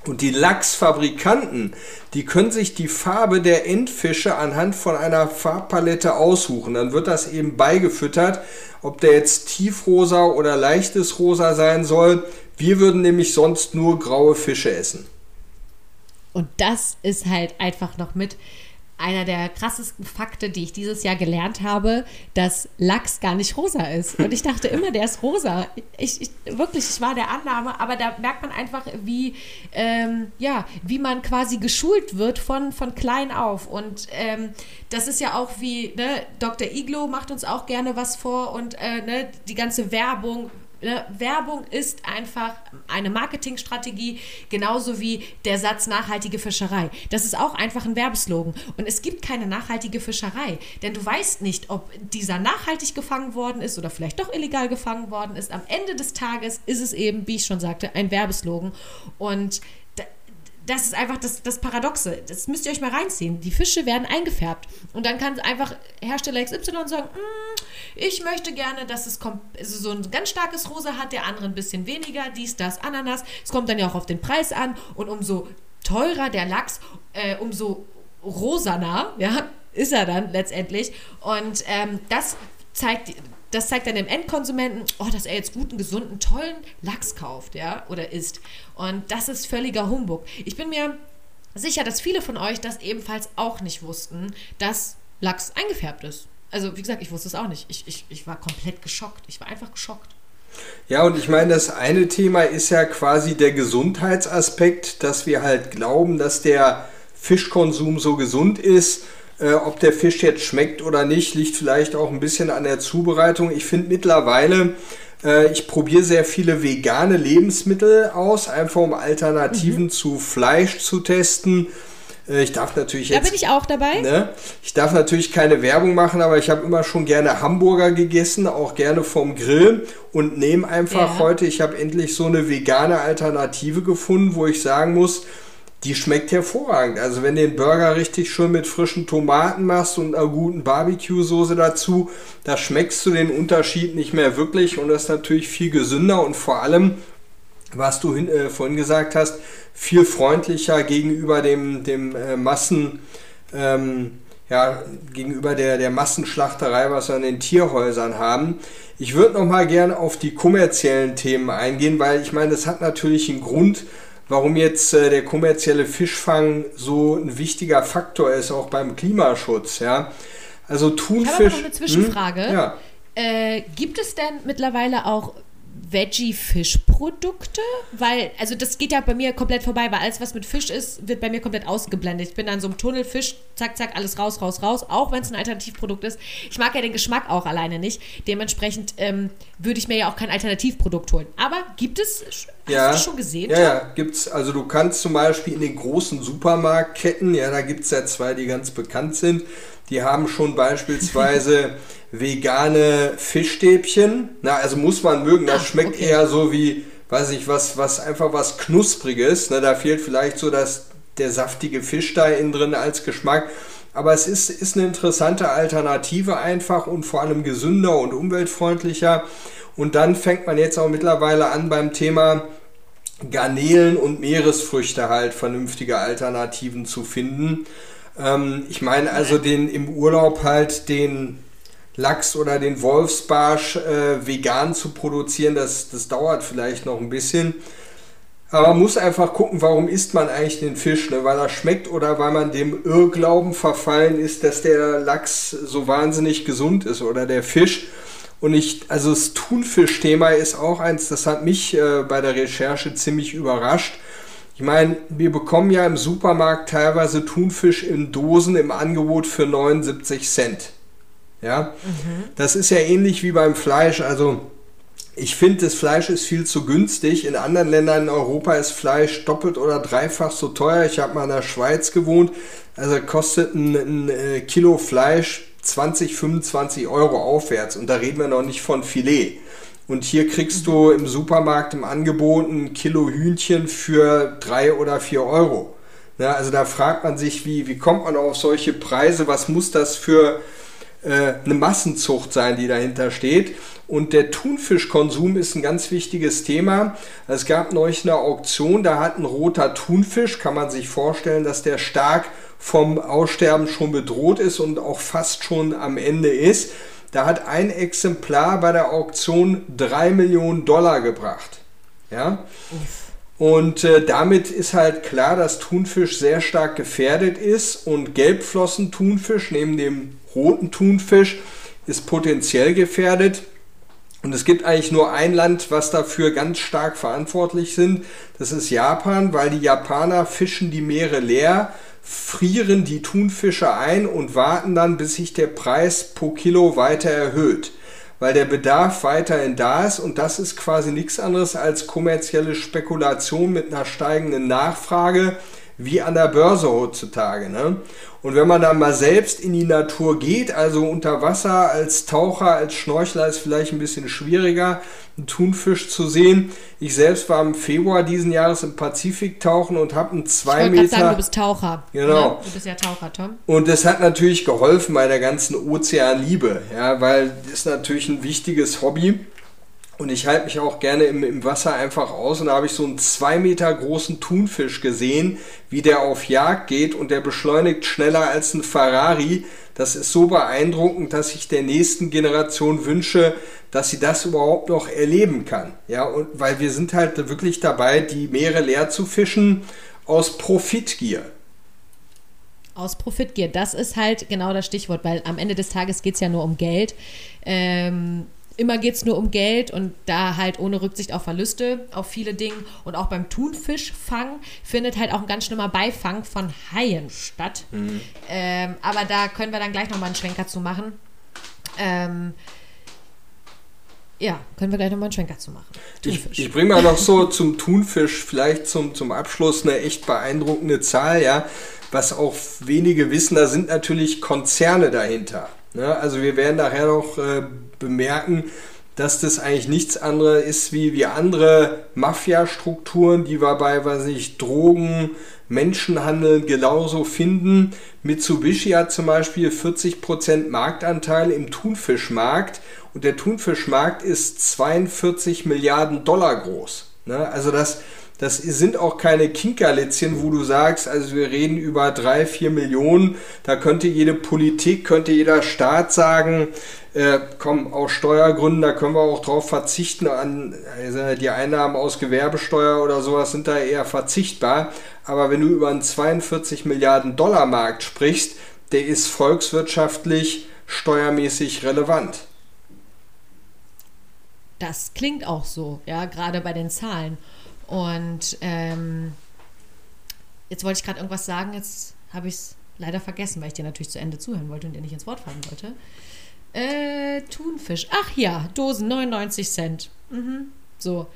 Und die Lachsfabrikanten, die können sich die Farbe der Endfische anhand von einer Farbpalette aussuchen. Dann wird das eben beigefüttert, ob der jetzt tiefrosa oder leichtes rosa sein soll. Wir würden nämlich sonst nur graue Fische essen.
Und das ist halt einfach noch mit einer der krassesten Fakte, die ich dieses Jahr gelernt habe, dass Lachs gar nicht rosa ist. Und ich dachte immer, der ist rosa. Ich, ich wirklich, ich war der Annahme, aber da merkt man einfach, wie, ähm, ja, wie man quasi geschult wird von, von klein auf. Und ähm, das ist ja auch wie, ne, Dr. Iglo macht uns auch gerne was vor und äh, ne, die ganze Werbung Ne, Werbung ist einfach eine Marketingstrategie, genauso wie der Satz nachhaltige Fischerei. Das ist auch einfach ein Werbeslogan. Und es gibt keine nachhaltige Fischerei, denn du weißt nicht, ob dieser nachhaltig gefangen worden ist oder vielleicht doch illegal gefangen worden ist. Am Ende des Tages ist es eben, wie ich schon sagte, ein Werbeslogan. Und das ist einfach das, das Paradoxe. Das müsst ihr euch mal reinziehen. Die Fische werden eingefärbt. Und dann kann einfach Hersteller XY sagen, mm, ich möchte gerne, dass es also so ein ganz starkes Rosa hat, der andere ein bisschen weniger, dies, das, Ananas. Es kommt dann ja auch auf den Preis an. Und umso teurer der Lachs, äh, umso rosaner, ja, ist er dann letztendlich. Und ähm, das zeigt das zeigt dann dem Endkonsumenten, oh, dass er jetzt guten, gesunden, tollen Lachs kauft, ja, oder isst. Und das ist völliger Humbug. Ich bin mir sicher, dass viele von euch das ebenfalls auch nicht wussten, dass Lachs eingefärbt ist. Also, wie gesagt, ich wusste es auch nicht. Ich, ich, ich war komplett geschockt. Ich war einfach geschockt.
Ja, und ich meine, das eine Thema ist ja quasi der Gesundheitsaspekt, dass wir halt glauben, dass der Fischkonsum so gesund ist äh, ob der Fisch jetzt schmeckt oder nicht, liegt vielleicht auch ein bisschen an der Zubereitung. Ich finde mittlerweile, äh, ich probiere sehr viele vegane Lebensmittel aus, einfach um Alternativen mhm. zu Fleisch zu testen. Äh, ich darf natürlich
jetzt. Da bin ich auch dabei.
Ne? Ich darf natürlich keine Werbung machen, aber ich habe immer schon gerne Hamburger gegessen, auch gerne vom Grill und nehme einfach ja. heute, ich habe endlich so eine vegane Alternative gefunden, wo ich sagen muss, die schmeckt hervorragend. Also wenn du den Burger richtig schön mit frischen Tomaten machst und einer guten Barbecue-Soße dazu, da schmeckst du den Unterschied nicht mehr wirklich und das ist natürlich viel gesünder und vor allem, was du hin, äh, vorhin gesagt hast, viel freundlicher gegenüber dem, dem äh, Massen, ähm, ja, gegenüber der, der Massenschlachterei, was wir in den Tierhäusern haben. Ich würde noch mal gerne auf die kommerziellen Themen eingehen, weil ich meine, das hat natürlich einen Grund, warum jetzt äh, der kommerzielle Fischfang so ein wichtiger Faktor ist, auch beim Klimaschutz. Ja? Also Thunfisch. Ich habe
noch eine Zwischenfrage. Hm? Ja. Äh, gibt es denn mittlerweile auch Veggie-Fischprodukte? Weil, also das geht ja bei mir komplett vorbei, weil alles, was mit Fisch ist, wird bei mir komplett ausgeblendet. Ich bin dann so im Tunnel, Fisch, zack, zack, alles raus, raus, raus, auch wenn es ein Alternativprodukt ist. Ich mag ja den Geschmack auch alleine nicht. Dementsprechend ähm, würde ich mir ja auch kein Alternativprodukt holen. Aber gibt es, hast
Ja.
du das schon gesehen?
Ja, ja, gibt's. Also du kannst zum Beispiel in den großen Supermarktketten, ja, da gibt es ja zwei, die ganz bekannt sind, die haben schon beispielsweise vegane Fischstäbchen. Na, also muss man mögen, das
Ah,
schmeckt
okay.
eher so wie, weiß ich, was, was einfach was Knuspriges. Ne, da fehlt vielleicht so das, der saftige Fisch da innen drin als Geschmack. Aber es ist, ist eine interessante Alternative einfach und vor allem gesünder und umweltfreundlicher. Und dann fängt man jetzt auch mittlerweile an beim Thema Garnelen und Meeresfrüchte halt vernünftige Alternativen zu finden. Ähm, ich meine also den im Urlaub halt den Lachs oder den Wolfsbarsch äh, vegan zu produzieren, das, das dauert vielleicht noch ein bisschen. Aber man muss einfach gucken, warum isst man eigentlich den Fisch, ne? weil er schmeckt oder weil man dem Irrglauben verfallen ist, dass der Lachs so wahnsinnig gesund ist oder der Fisch. Und ich, also das Thunfisch-Thema ist auch eins, das hat mich äh, bei der Recherche ziemlich überrascht. Ich meine, wir bekommen ja im Supermarkt teilweise Thunfisch in Dosen im Angebot für 79 Cent. Ja, das ist ja ähnlich wie beim Fleisch. Also ich finde, das Fleisch ist viel zu günstig. In anderen Ländern in Europa ist Fleisch doppelt oder dreifach so teuer. Ich habe mal in der Schweiz gewohnt. Also kostet ein, ein äh, Kilo Fleisch 20, 25 Euro aufwärts. Und da reden wir noch nicht von Filet. Und hier kriegst du im Supermarkt im Angebot ein Kilo Hühnchen für drei oder vier Euro. Ja, also da fragt man sich, wie, wie kommt man auf solche Preise? Was muss das für äh, eine Massenzucht sein, die dahinter steht? Und der Thunfischkonsum ist ein ganz wichtiges Thema. Es gab neulich eine Auktion, da hat ein roter Thunfisch, kann man sich vorstellen, dass der stark vom Aussterben schon bedroht ist und auch fast schon am Ende ist. Da hat ein Exemplar bei der Auktion 3 Millionen Dollar gebracht. Ja? Und äh, damit ist halt klar, dass Thunfisch sehr stark gefährdet ist und Gelbflossen-Thunfisch neben dem roten Thunfisch ist potenziell gefährdet. Und es gibt eigentlich nur ein Land, was dafür ganz stark verantwortlich sind. Das ist Japan, weil die Japaner fischen die Meere leer, frieren die Thunfische ein und warten dann, bis sich der Preis pro Kilo weiter erhöht. Weil der Bedarf weiterhin da ist und das ist quasi nichts anderes als kommerzielle Spekulation mit einer steigenden Nachfrage, wie an der Börse heutzutage. Ne? Und wenn man dann mal selbst in die Natur geht, also unter Wasser als Taucher, als Schnorchler ist vielleicht ein bisschen schwieriger, einen Thunfisch zu sehen. Ich selbst war im Februar diesen Jahres im Pazifik tauchen und habe einen
Ich
2
wollte gerade sagen, du
Meter.
bist Taucher.
Genau.
Ne? Du bist ja Taucher, Tom.
Und das hat natürlich geholfen bei der ganzen Ozeanliebe, ja, weil das ist natürlich ein wichtiges Hobby. Und ich halte mich auch gerne im, im Wasser einfach aus. Und da habe ich so einen zwei Meter großen Thunfisch gesehen, wie der auf Jagd geht und der beschleunigt schneller als ein Ferrari. Das ist so beeindruckend, dass ich der nächsten Generation wünsche, dass sie das überhaupt noch erleben kann. Ja, und weil wir sind halt wirklich dabei, die Meere leer zu fischen aus Profitgier.
Aus Profitgier. Das ist halt genau das Stichwort, weil am Ende des Tages geht es ja nur um Geld. Ähm, immer geht es nur um Geld und da halt ohne Rücksicht auf Verluste, auf viele Dinge. Und auch beim Thunfischfang findet halt auch ein ganz schlimmer Beifang von Haien statt. Ähm, aber da können wir dann gleich nochmal einen Schwenker zu machen. Ähm, ja, können wir gleich nochmal einen Schwenker zu machen.
Ich,
Thunfisch.
ich bringe mal noch so zum Thunfisch vielleicht zum, zum Abschluss eine echt beeindruckende Zahl, ja. Was auch wenige wissen, da sind natürlich Konzerne dahinter. Ne? Also wir werden nachher noch äh, bemerken, dass das eigentlich nichts anderes ist wie, wie andere Mafia-Strukturen, die wir bei, weiß ich, Drogen, Menschenhandel genauso finden. Mitsubishi hat zum Beispiel 40% Marktanteil im Thunfischmarkt und der Thunfischmarkt ist 42 Milliarden Dollar groß. Ne? Also das, das sind auch keine Kinkerlitzchen, wo du sagst, also wir reden über drei, vier Millionen. Da könnte jede Politik, könnte jeder Staat sagen, äh, komm, aus Steuergründen, da können wir auch drauf verzichten. An, also die Einnahmen aus Gewerbesteuer oder sowas sind da eher verzichtbar. Aber wenn du über einen 42 Milliarden Dollar Markt sprichst, der ist volkswirtschaftlich steuermäßig relevant.
das klingt auch so, ja, gerade bei den Zahlen. Und ähm, jetzt wollte ich gerade irgendwas sagen, jetzt habe ich es leider vergessen, weil ich dir natürlich zu Ende zuhören wollte und dir nicht ins Wort fallen wollte. Äh, Thunfisch. Ach ja, Dosen, 99 Cent. Mhm. So.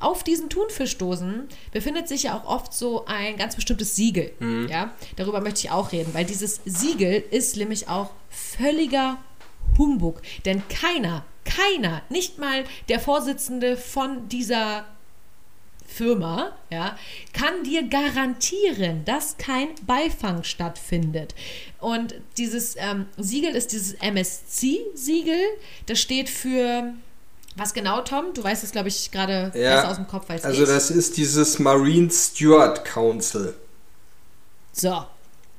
Auf diesen Thunfischdosen befindet sich ja auch oft so ein ganz bestimmtes Siegel.
Mhm.
Ja, darüber möchte ich auch reden, weil dieses Siegel ist nämlich auch völliger Humbug. Denn keiner, keiner, nicht mal der Vorsitzende von dieser Firma, ja, kann dir garantieren, dass kein Beifang stattfindet. Und dieses ähm, Siegel ist dieses MSC-Siegel. Das steht für was genau, Tom? Du weißt es, glaube ich, gerade
Ja,
besser aus dem Kopf als
Also
ich.
das ist dieses Marine Steward Council.
So.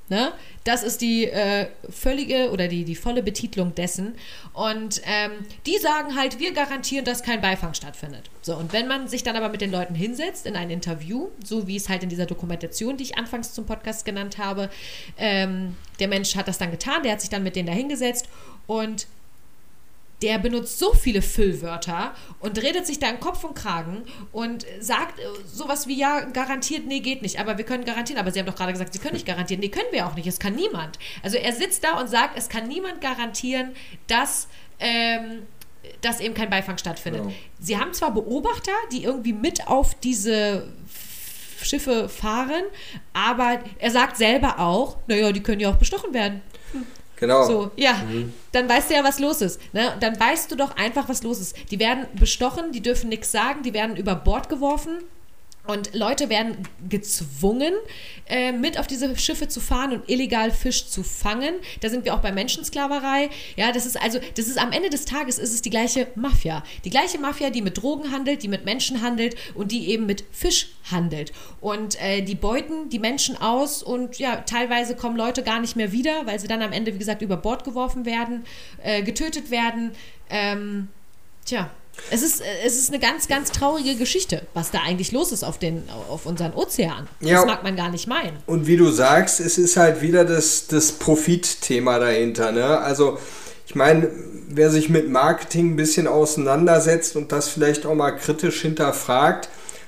Ne? Das ist die äh, völlige oder die, die volle Betitlung dessen. Und ähm, die sagen halt, wir garantieren, dass kein Beifang stattfindet. So, und wenn man sich dann aber mit den Leuten hinsetzt in ein Interview, so wie es halt in dieser Dokumentation, die ich anfangs zum Podcast genannt habe, ähm, der Mensch hat das dann getan, der hat sich dann mit denen da hingesetzt und der benutzt so viele Füllwörter und redet sich da in Kopf und Kragen und sagt äh, sowas wie, ja, garantiert, nee, geht nicht, aber wir können garantieren. Aber Sie haben doch gerade gesagt, Sie können nicht garantieren. Nee, können wir auch nicht, es kann niemand. Also er sitzt da und sagt, es kann niemand garantieren, dass... Ähm, dass eben kein Beifang stattfindet.
Genau.
Sie haben zwar Beobachter, die irgendwie mit auf diese Schiffe fahren, aber er sagt selber auch, naja, die können ja auch bestochen werden.
Genau.
So, ja, dann weißt du ja, was los ist. Ne? Dann weißt du doch einfach, was los ist. Die werden bestochen, die dürfen nichts sagen, die werden über Bord geworfen. Und Leute werden gezwungen, äh, mit auf diese Schiffe zu fahren und illegal Fisch zu fangen. Da sind wir auch bei Menschensklaverei. Ja, das ist also, das ist am Ende des Tages ist es die gleiche Mafia. Die gleiche Mafia, die mit Drogen handelt, die mit Menschen handelt und die eben mit Fisch handelt. Und äh, die beuten die Menschen aus und ja, teilweise kommen Leute gar nicht mehr wieder, weil sie dann am Ende, wie gesagt, über Bord geworfen werden, äh, getötet werden. Ähm, tja. Es ist, äh, es ist eine ganz, ganz traurige Geschichte, was da eigentlich los ist auf, den, auf unseren Ozeanen.
Ja.
Das mag man gar nicht meinen.
Und wie du sagst, es ist halt wieder das, das Profitthema dahinter. Ne? Also ich meine, wer sich mit Marketing ein bisschen auseinandersetzt und das vielleicht auch mal kritisch hinterfragt,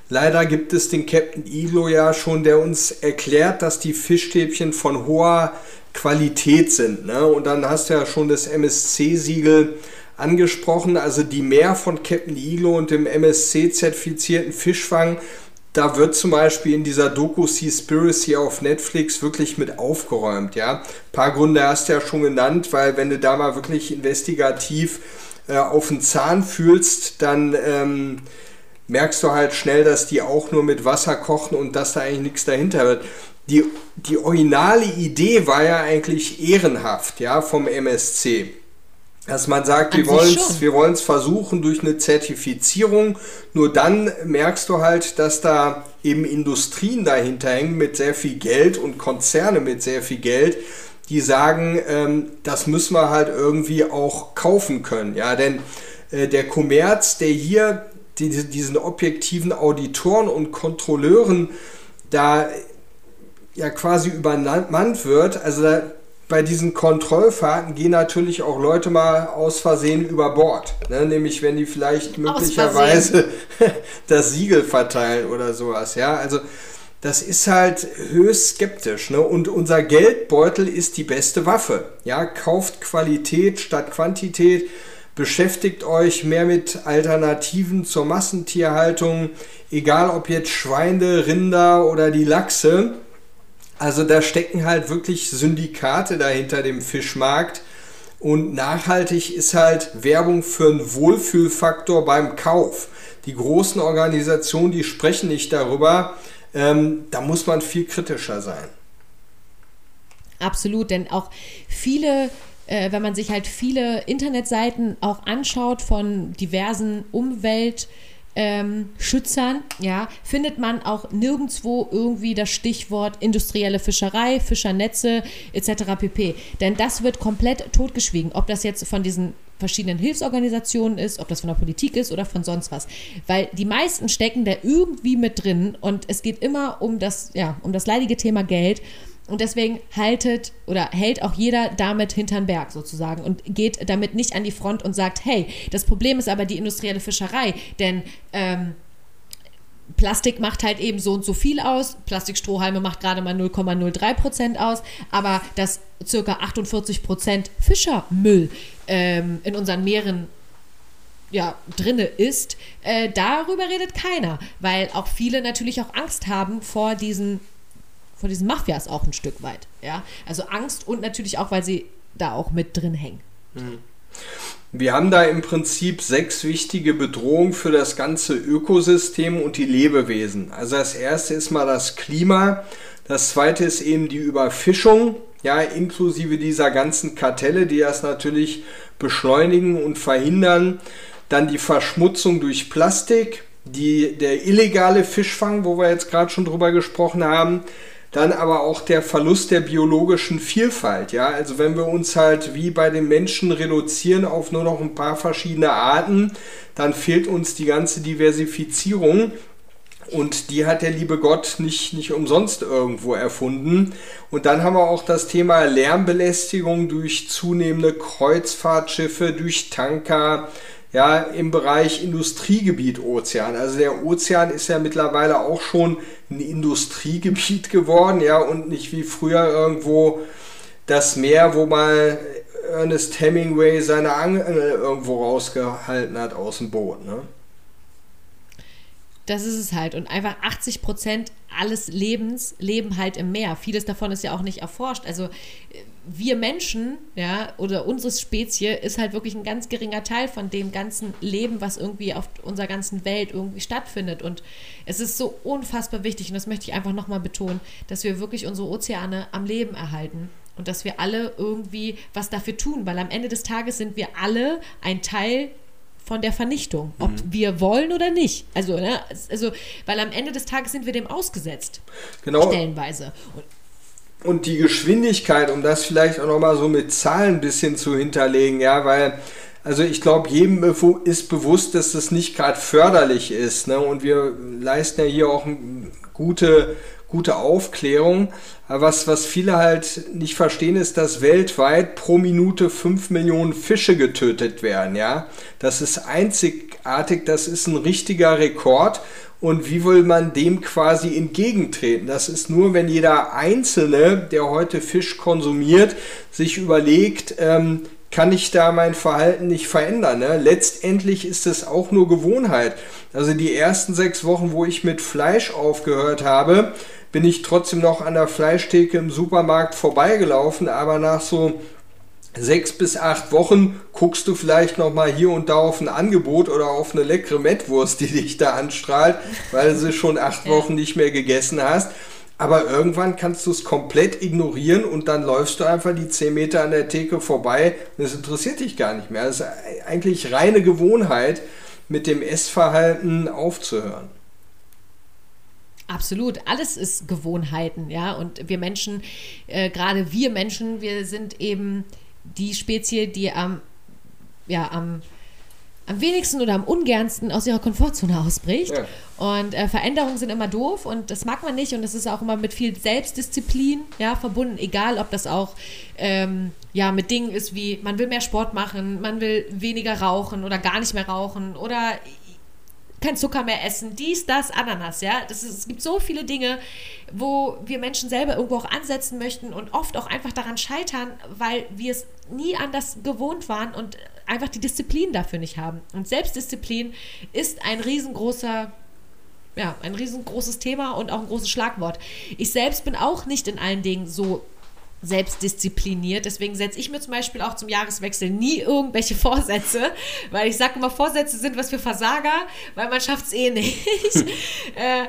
leider gibt es den Captain Iglo ja schon, der uns erklärt, dass die Fischstäbchen von hoher Qualität sind. Ne? Und dann hast du ja schon das MSC-Siegel angesprochen, also die mehr von Captain Iglo und dem MSC-zertifizierten Fischfang, da wird zum Beispiel in dieser Doku Seaspiracy auf Netflix wirklich mit aufgeräumt, ja. Ein paar Gründe hast du ja schon genannt, weil wenn du da mal wirklich investigativ äh, auf den Zahn fühlst, dann ähm, merkst du halt schnell, dass die auch nur mit Wasser kochen und dass da eigentlich nichts dahinter wird. Die, die originale Idee war ja eigentlich ehrenhaft, ja, vom MSC. Dass man sagt,
An
wir
sich
wollen
schon.
es wir wollen es versuchen durch eine Zertifizierung. Nur dann merkst du halt, dass da eben Industrien dahinter hängen mit sehr viel Geld und Konzerne mit sehr viel Geld, die sagen, ähm, das müssen wir halt irgendwie auch kaufen können. Ja, denn äh, der Kommerz, der hier die, diesen objektiven Auditoren und Kontrolleuren da ja quasi übermannt wird, also da, bei diesen Kontrollfahrten gehen natürlich auch Leute mal aus Versehen über Bord. Ne? Nämlich wenn die vielleicht möglicherweise das Siegel verteilen oder sowas. Ja, also das ist halt höchst skeptisch. Ne? Und unser Geldbeutel ist die beste Waffe. Ja, kauft Qualität statt Quantität. Beschäftigt euch mehr mit Alternativen zur Massentierhaltung, egal ob jetzt Schweine, Rinder oder die Lachse. Also da stecken halt wirklich Syndikate dahinter dem Fischmarkt. Und nachhaltig ist halt Werbung für einen Wohlfühlfaktor beim Kauf. Die großen Organisationen, die sprechen nicht darüber. Ähm, da muss man viel kritischer sein.
Absolut, denn auch viele, äh, wenn man sich halt viele Internetseiten auch anschaut von diversen Umwelt- ähm, Schützern, ja, findet man auch nirgendwo irgendwie das Stichwort industrielle Fischerei, Fischernetze etc. pp. Denn das wird komplett totgeschwiegen, ob das jetzt von diesen verschiedenen Hilfsorganisationen ist, ob das von der Politik ist oder von sonst was. Weil die meisten stecken da irgendwie mit drin und es geht immer um das, ja, um das leidige Thema Geld. Und deswegen haltet oder hält auch jeder damit hintern Berg sozusagen und geht damit nicht an die Front und sagt, hey, das Problem ist aber die industrielle Fischerei, denn ähm, Plastik macht halt eben so und so viel aus. Plastikstrohhalme macht gerade mal 0,03 Prozent aus. Aber dass circa 48 Prozent Fischermüll ähm, in unseren Meeren ja, drinne ist, äh, darüber redet keiner. Weil auch viele natürlich auch Angst haben vor diesen, vor diesen Mafias auch ein Stück weit. Ja? Also Angst und natürlich auch, weil sie da auch mit drin hängen. Mhm.
Wir haben da im Prinzip sechs wichtige Bedrohungen für das ganze Ökosystem und die Lebewesen. Also das erste ist mal das Klima, das zweite ist eben die Überfischung, ja, inklusive dieser ganzen Kartelle, die das natürlich beschleunigen und verhindern. Dann die Verschmutzung durch Plastik, die, der illegale Fischfang, wo wir jetzt gerade schon drüber gesprochen haben, dann aber auch der Verlust der biologischen Vielfalt. Ja, also wenn wir uns halt wie bei den Menschen reduzieren auf nur noch ein paar verschiedene Arten, dann fehlt uns die ganze Diversifizierung. Und die hat der liebe Gott nicht, nicht umsonst irgendwo erfunden. Und dann haben wir auch das Thema Lärmbelästigung durch zunehmende Kreuzfahrtschiffe, durch Tanker, ja, im Bereich Industriegebiet Ozean. Also der Ozean ist ja mittlerweile auch schon ein Industriegebiet geworden, ja, und nicht wie früher irgendwo das Meer, wo mal Ernest Hemingway seine Angel irgendwo rausgehalten hat aus dem Boot, ne?
Das ist es halt. Und einfach 80 Prozent alles Lebens leben halt im Meer. Vieles davon ist ja auch nicht erforscht. Also wir Menschen, ja, oder unsere Spezie ist halt wirklich ein ganz geringer Teil von dem ganzen Leben, was irgendwie auf unserer ganzen Welt irgendwie stattfindet. Und es ist so unfassbar wichtig, und das möchte ich einfach nochmal betonen, dass wir wirklich unsere Ozeane am Leben erhalten. Und dass wir alle irgendwie was dafür tun, weil am Ende des Tages sind wir alle ein Teil von der Vernichtung, ob mhm. wir wollen oder nicht. Also, ne, also, weil am Ende des Tages sind wir dem ausgesetzt.
Genau.
Stellenweise. Und
und die Geschwindigkeit, um das vielleicht auch nochmal so mit Zahlen ein bisschen zu hinterlegen, ja, weil, also ich glaube, jedem ist bewusst, dass das nicht gerade förderlich ist. Ne? Und wir leisten ja hier auch gute, gute Aufklärung. Aber was, was viele halt nicht verstehen, ist, dass weltweit pro Minute 5 Millionen Fische getötet werden. Ja? Das ist einzigartig, das ist ein richtiger Rekord. Und wie will man dem quasi entgegentreten? Das ist nur, wenn jeder Einzelne, der heute Fisch konsumiert, sich überlegt, ähm, kann ich da mein Verhalten nicht verändern. Ne? Letztendlich ist es auch nur Gewohnheit. Also die ersten sechs Wochen, wo ich mit Fleisch aufgehört habe, bin ich trotzdem noch an der Fleischtheke im Supermarkt vorbeigelaufen, aber nach so sechs bis acht Wochen guckst du vielleicht noch mal hier und da auf ein Angebot oder auf eine leckere Mettwurst, die dich da anstrahlt, weil du sie schon acht Wochen nicht mehr gegessen hast. Aber irgendwann kannst du es komplett ignorieren und dann läufst du einfach die zehn Meter an der Theke vorbei und es interessiert dich gar nicht mehr. Es ist eigentlich reine Gewohnheit, mit dem Essverhalten aufzuhören.
Absolut, alles ist Gewohnheiten, ja. Und wir Menschen, äh, gerade wir Menschen, wir sind eben die Spezie, die am, ja, am, am wenigsten oder am ungernsten aus ihrer Komfortzone ausbricht. Ja. Und äh, Veränderungen sind immer doof und das mag man nicht und das ist auch immer mit viel Selbstdisziplin ja, verbunden, egal ob das auch ähm, ja, mit Dingen ist wie, man will mehr Sport machen, man will weniger rauchen oder gar nicht mehr rauchen oder kein Zucker mehr essen, dies, das, Ananas, ja. Das ist, es gibt so viele Dinge, wo wir Menschen selber irgendwo auch ansetzen möchten und oft auch einfach daran scheitern, weil wir es nie anders gewohnt waren und einfach die Disziplin dafür nicht haben. Und Selbstdisziplin ist ein riesengroßer ja, ein riesengroßes Thema und auch ein großes Schlagwort. Ich selbst bin auch nicht in allen Dingen so selbstdiszipliniert. Deswegen setze ich mir zum Beispiel auch zum Jahreswechsel nie irgendwelche Vorsätze, weil ich sage immer, Vorsätze sind was für Versager, weil man schafft es eh nicht. äh,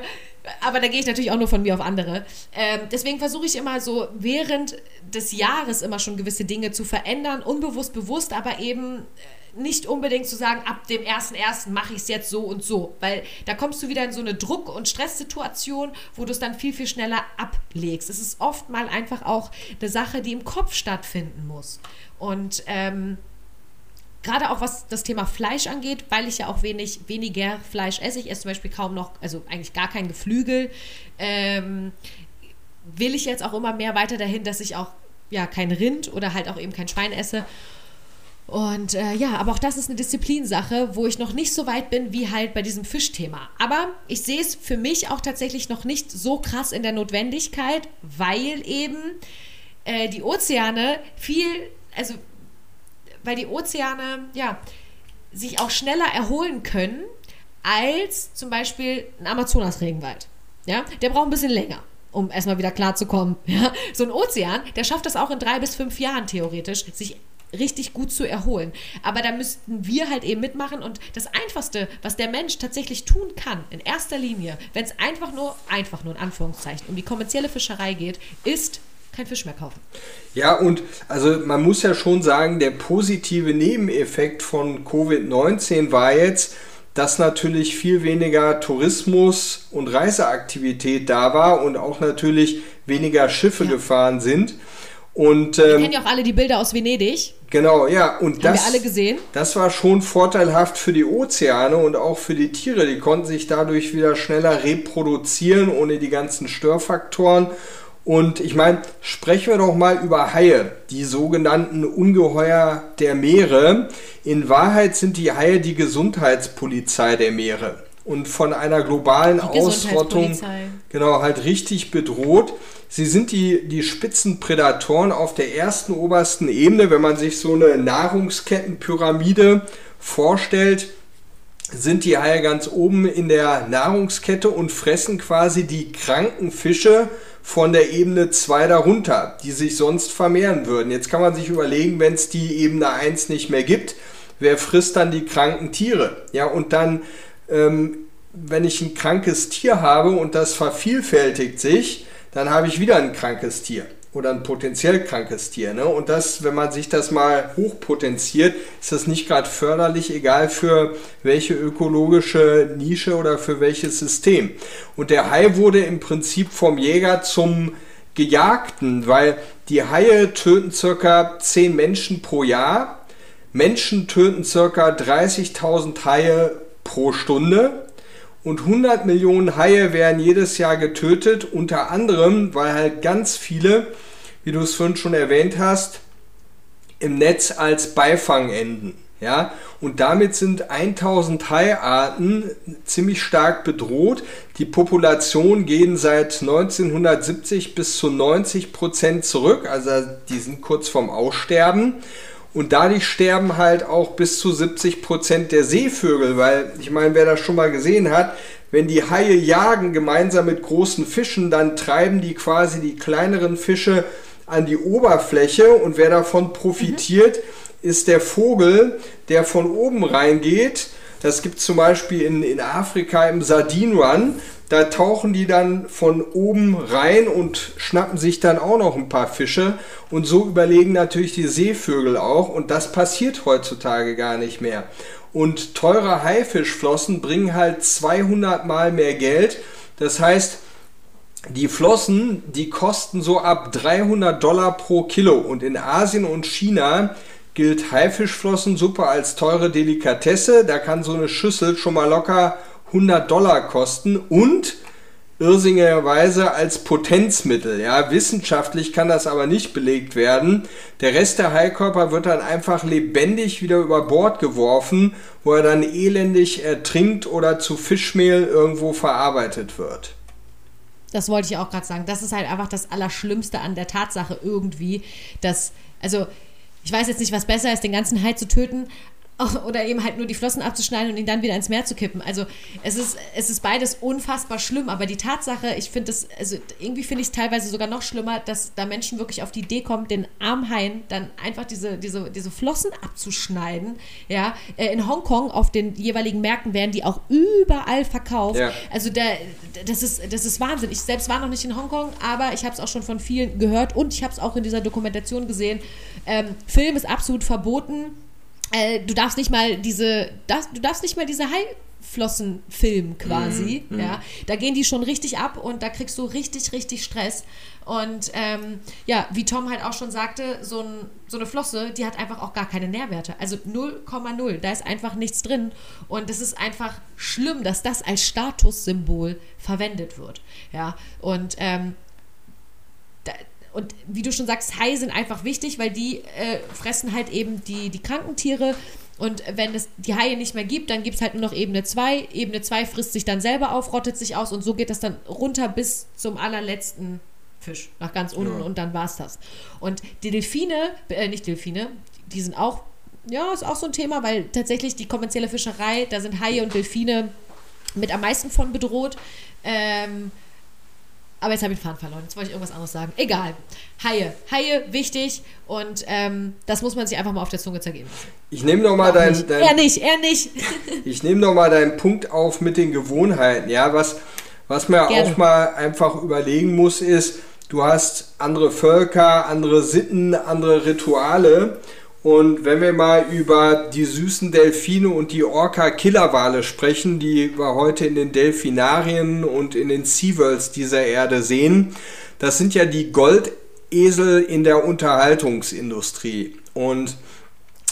aber da gehe ich natürlich auch nur von mir auf andere. Ähm, deswegen versuche ich immer so während des Jahres immer schon gewisse Dinge zu verändern, unbewusst, bewusst, aber eben äh, nicht unbedingt zu sagen, ab dem 1.1. mache ich es jetzt so und so, weil da kommst du wieder in so eine Druck- und Stresssituation, wo du es dann viel, viel schneller ablegst. Es ist oft mal einfach auch eine Sache, die im Kopf stattfinden muss. Und ähm, gerade auch was das Thema Fleisch angeht, weil ich ja auch wenig, weniger Fleisch esse. Ich esse zum Beispiel kaum noch, also eigentlich gar kein Geflügel. Ähm, will ich jetzt auch immer mehr weiter dahin, dass ich auch ja kein Rind oder halt auch eben kein Schwein esse. Und äh, ja, aber auch das ist eine Disziplinsache, wo ich noch nicht so weit bin wie halt bei diesem Fischthema. Aber ich sehe es für mich auch tatsächlich noch nicht so krass in der Notwendigkeit, weil eben äh, die Ozeane viel, also weil die Ozeane ja sich auch schneller erholen können als zum Beispiel ein Amazonas-Regenwald. Ja, der braucht ein bisschen länger um erstmal wieder klarzukommen. Ja? So ein Ozean, der schafft das auch in drei bis fünf Jahren theoretisch, sich richtig gut zu erholen. Aber da müssten wir halt eben mitmachen und das Einfachste, was der Mensch tatsächlich tun kann, in erster Linie, wenn es einfach nur, einfach nur in Anführungszeichen, um die kommerzielle Fischerei geht, ist kein Fisch mehr kaufen.
Ja, und also man muss ja schon sagen, der positive Nebeneffekt von Covid-19 war jetzt, dass natürlich viel weniger Tourismus und Reiseaktivität da war und auch natürlich weniger Schiffe ja. gefahren sind. Und,
ähm, wir kennen ja auch alle die Bilder aus Venedig.
Genau, ja. Und
Haben
das,
wir alle gesehen?
das war schon vorteilhaft für die Ozeane und auch für die Tiere. Die konnten sich dadurch wieder schneller reproduzieren, ohne die ganzen Störfaktoren. Und ich meine, sprechen wir doch mal über Haie, die sogenannten Ungeheuer der Meere. In Wahrheit sind die Haie die Gesundheitspolizei der Meere und von einer globalen Ausrottung genau halt richtig bedroht. Sie sind die, die Spitzenprädatoren auf der ersten obersten Ebene. Wenn man sich so eine Nahrungskettenpyramide vorstellt, sind die Haie ganz oben in der Nahrungskette und fressen quasi die kranken Fische von der Ebene 2 darunter, die sich sonst vermehren würden. Jetzt kann man sich überlegen, wenn es die Ebene 1 nicht mehr gibt, wer frisst dann die kranken Tiere? Ja, und dann, ähm, wenn ich ein krankes Tier habe und das vervielfältigt sich, dann habe ich wieder ein krankes Tier oder ein potenziell krankes Tier. Ne? Und das, wenn man sich das mal hochpotenziert, ist das nicht gerade förderlich, egal für welche ökologische Nische oder für welches System. Und der Hai wurde im Prinzip vom Jäger zum Gejagten, weil die Haie töten circa 10 Menschen pro Jahr. Menschen töten circa 30.000 Haie pro Stunde und 100 Millionen Haie werden jedes Jahr getötet, unter anderem, weil halt ganz viele, wie du es vorhin schon erwähnt hast, im Netz als Beifang enden. Ja, und damit sind 1000 Haiarten ziemlich stark bedroht. Die Population gehen seit 1970 bis zu 90 Prozent zurück, also die sind kurz vorm Aussterben. Und dadurch sterben halt auch bis zu 70 Prozent der Seevögel, weil ich meine, wer das schon mal gesehen hat, wenn die Haie jagen gemeinsam mit großen Fischen, dann treiben die quasi die kleineren Fische an die Oberfläche und wer davon profitiert, mhm. ist der Vogel, der von oben reingeht. Das gibt es zum Beispiel in, in Afrika im Sardine Run. Da tauchen die dann von oben rein und schnappen sich dann auch noch ein paar Fische. Und so überlegen natürlich die Seevögel auch. Und das passiert heutzutage gar nicht mehr. Und teure Haifischflossen bringen halt 200 mal mehr Geld. Das heißt, die Flossen, die kosten so ab 300 Dollar pro Kilo. Und in Asien und China gilt Haifischflossensuppe als teure Delikatesse. Da kann so eine Schüssel schon mal locker 100 Dollar kosten und irrsinnigerweise als Potenzmittel. Ja, wissenschaftlich kann das aber nicht belegt werden. Der Rest der Haikörper wird dann einfach lebendig wieder über Bord geworfen, wo er dann elendig ertrinkt oder zu Fischmehl irgendwo verarbeitet wird.
Das wollte ich auch gerade sagen. Das ist halt einfach das Allerschlimmste an der Tatsache irgendwie, dass, also ich weiß jetzt nicht, was besser ist, den ganzen Hai zu töten, oder eben halt nur die Flossen abzuschneiden und ihn dann wieder ins Meer zu kippen. Also es ist, es ist beides unfassbar schlimm, aber die Tatsache, ich finde das, also irgendwie finde ich es teilweise sogar noch schlimmer, dass da Menschen wirklich auf die Idee kommen, den Armhaien dann einfach diese, diese, diese Flossen abzuschneiden. Ja, äh, in Hongkong auf den jeweiligen Märkten werden die auch überall verkauft. Ja. Also der, das, ist, das ist Wahnsinn. Ich selbst war noch nicht in Hongkong, aber ich habe es auch schon von vielen gehört und ich habe es auch in dieser Dokumentation gesehen. Ähm, Film ist absolut verboten äh, du darfst nicht mal diese, das, du darfst nicht mal diese Haiflossen filmen quasi. Mm, mm. Ja, da gehen die schon richtig ab und da kriegst du richtig, richtig Stress. Und ähm, ja, wie Tom halt auch schon sagte, so, ein, so eine Flosse, die hat einfach auch gar keine Nährwerte. Also 0,0. Da ist einfach nichts drin. Und es ist einfach schlimm, dass das als Statussymbol verwendet wird. Ja, und ähm, und wie du schon sagst, Haie sind einfach wichtig, weil die äh, fressen halt eben die, die kranken Tiere. Und wenn es die Haie nicht mehr gibt, dann gibt es halt nur noch Ebene 2. Ebene 2 frisst sich dann selber auf, rottet sich aus und so geht das dann runter bis zum allerletzten Fisch, nach ganz unten ja. und dann war es das. Und die Delfine, äh, nicht Delfine, die sind auch, ja, ist auch so ein Thema, weil tatsächlich die kommerzielle Fischerei, da sind Haie und Delfine mit am meisten von bedroht. Ähm, aber jetzt habe ich den Faden verloren. Jetzt wollte ich irgendwas anderes sagen. Egal. Haie. Haie, wichtig. Und ähm, das muss man sich einfach mal auf der Zunge zergehen
Ich nehme nochmal deinen. Dein,
er nicht, er nicht.
ich nehme nochmal deinen Punkt auf mit den Gewohnheiten. Ja, was, was man Gerne. auch mal einfach überlegen muss, ist, du hast andere Völker, andere Sitten, andere Rituale. Und wenn wir mal über die süßen Delfine und die Orca-Killerwale sprechen, die wir heute in den Delfinarien und in den SeaWorlds dieser Erde sehen, das sind ja die Goldesel in der Unterhaltungsindustrie. Und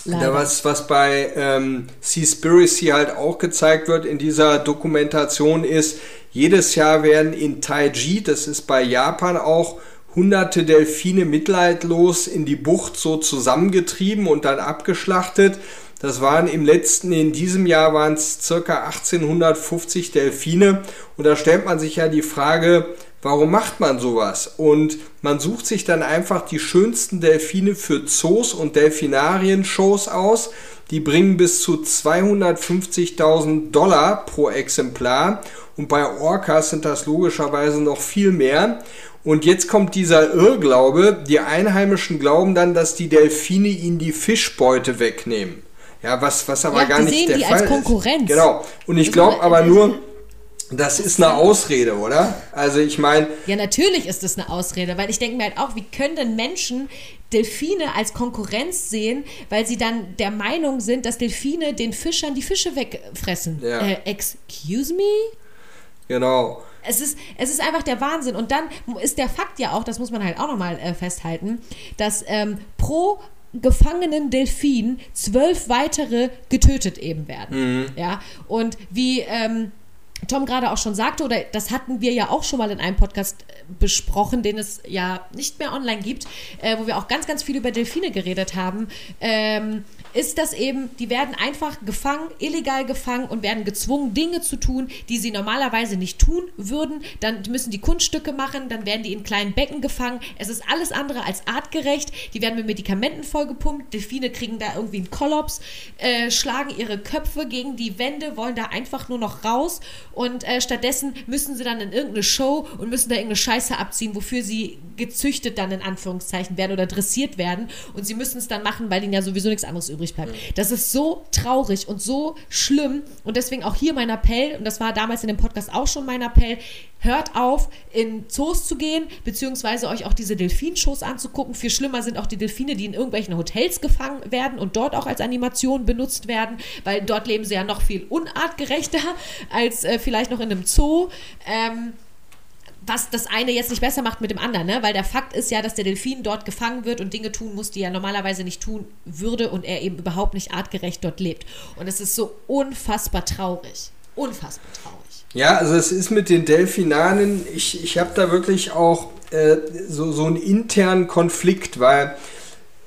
da was, was bei ähm, Seaspiracy halt auch gezeigt wird in dieser Dokumentation ist, jedes Jahr werden in Taiji, das ist bei Japan auch, hunderte Delfine mitleidlos in die Bucht so zusammengetrieben und dann abgeschlachtet. Das waren im letzten, in diesem Jahr waren es circa 1850 Delfine. Und da stellt man sich ja die Frage, warum macht man sowas? Und man sucht sich dann einfach die schönsten Delfine für Zoos und Delfinarien-Shows aus. Die bringen bis zu 250.000 Dollar pro Exemplar. Und bei Orcas sind das logischerweise noch viel mehr. Und jetzt kommt dieser Irrglaube, die Einheimischen glauben dann, dass die Delfine ihnen die Fischbeute wegnehmen. Ja, was, was aber
ja,
gar nicht der
die
Fall
als Konkurrenz.
ist. Genau. Und ich glaube aber nur, das ist eine Ausrede, oder? Also ich meine.
Ja, natürlich ist das eine Ausrede, weil ich denke mir halt auch, wie können denn Menschen Delfine als Konkurrenz sehen, weil sie dann der Meinung sind, dass Delfine den Fischern die Fische wegfressen. Ja. Äh, excuse me?
Genau.
Es ist, es ist einfach der Wahnsinn. Und dann ist der Fakt ja auch, das muss man halt auch nochmal äh, festhalten, dass ähm, pro gefangenen Delfin zwölf weitere getötet eben werden. Mhm. Ja, und wie ähm, Tom gerade auch schon sagte, oder das hatten wir ja auch schon mal in einem Podcast äh, besprochen, den es ja nicht mehr online gibt, äh, wo wir auch ganz, ganz viel über Delfine geredet haben. Ähm, ist das eben, die werden einfach gefangen, illegal gefangen und werden gezwungen, Dinge zu tun, die sie normalerweise nicht tun würden. Dann müssen die Kunststücke machen, dann werden die in kleinen Becken gefangen. Es ist alles andere als artgerecht. Die werden mit Medikamenten vollgepumpt. Delfine kriegen da irgendwie einen Kollaps, äh, schlagen ihre Köpfe gegen die Wände, wollen da einfach nur noch raus. Und äh, stattdessen müssen sie dann in irgendeine Show und müssen da irgendeine Scheiße abziehen, wofür sie gezüchtet dann in Anführungszeichen werden oder dressiert werden. Und sie müssen es dann machen, weil ihnen ja sowieso nichts anderes übrig übrig bleibt. Das ist so traurig und so schlimm. Und deswegen auch hier mein Appell, und das war damals in dem Podcast auch schon mein Appell, hört auf, in Zoos zu gehen, beziehungsweise euch auch diese Delfinshows anzugucken. Viel schlimmer sind auch die Delfine, die in irgendwelchen Hotels gefangen werden und dort auch als Animation benutzt werden, weil dort leben sie ja noch viel unartgerechter als äh, vielleicht noch in einem Zoo. Ähm, was das eine jetzt nicht besser macht mit dem anderen, ne? Weil der Fakt ist ja, dass der Delfin dort gefangen wird und Dinge tun muss, die er normalerweise nicht tun würde und er eben überhaupt nicht artgerecht dort lebt. Und es ist so unfassbar traurig. Unfassbar traurig.
Ja, also es ist mit den Delfinanen, ich, ich habe da wirklich auch äh, so, so einen internen Konflikt, weil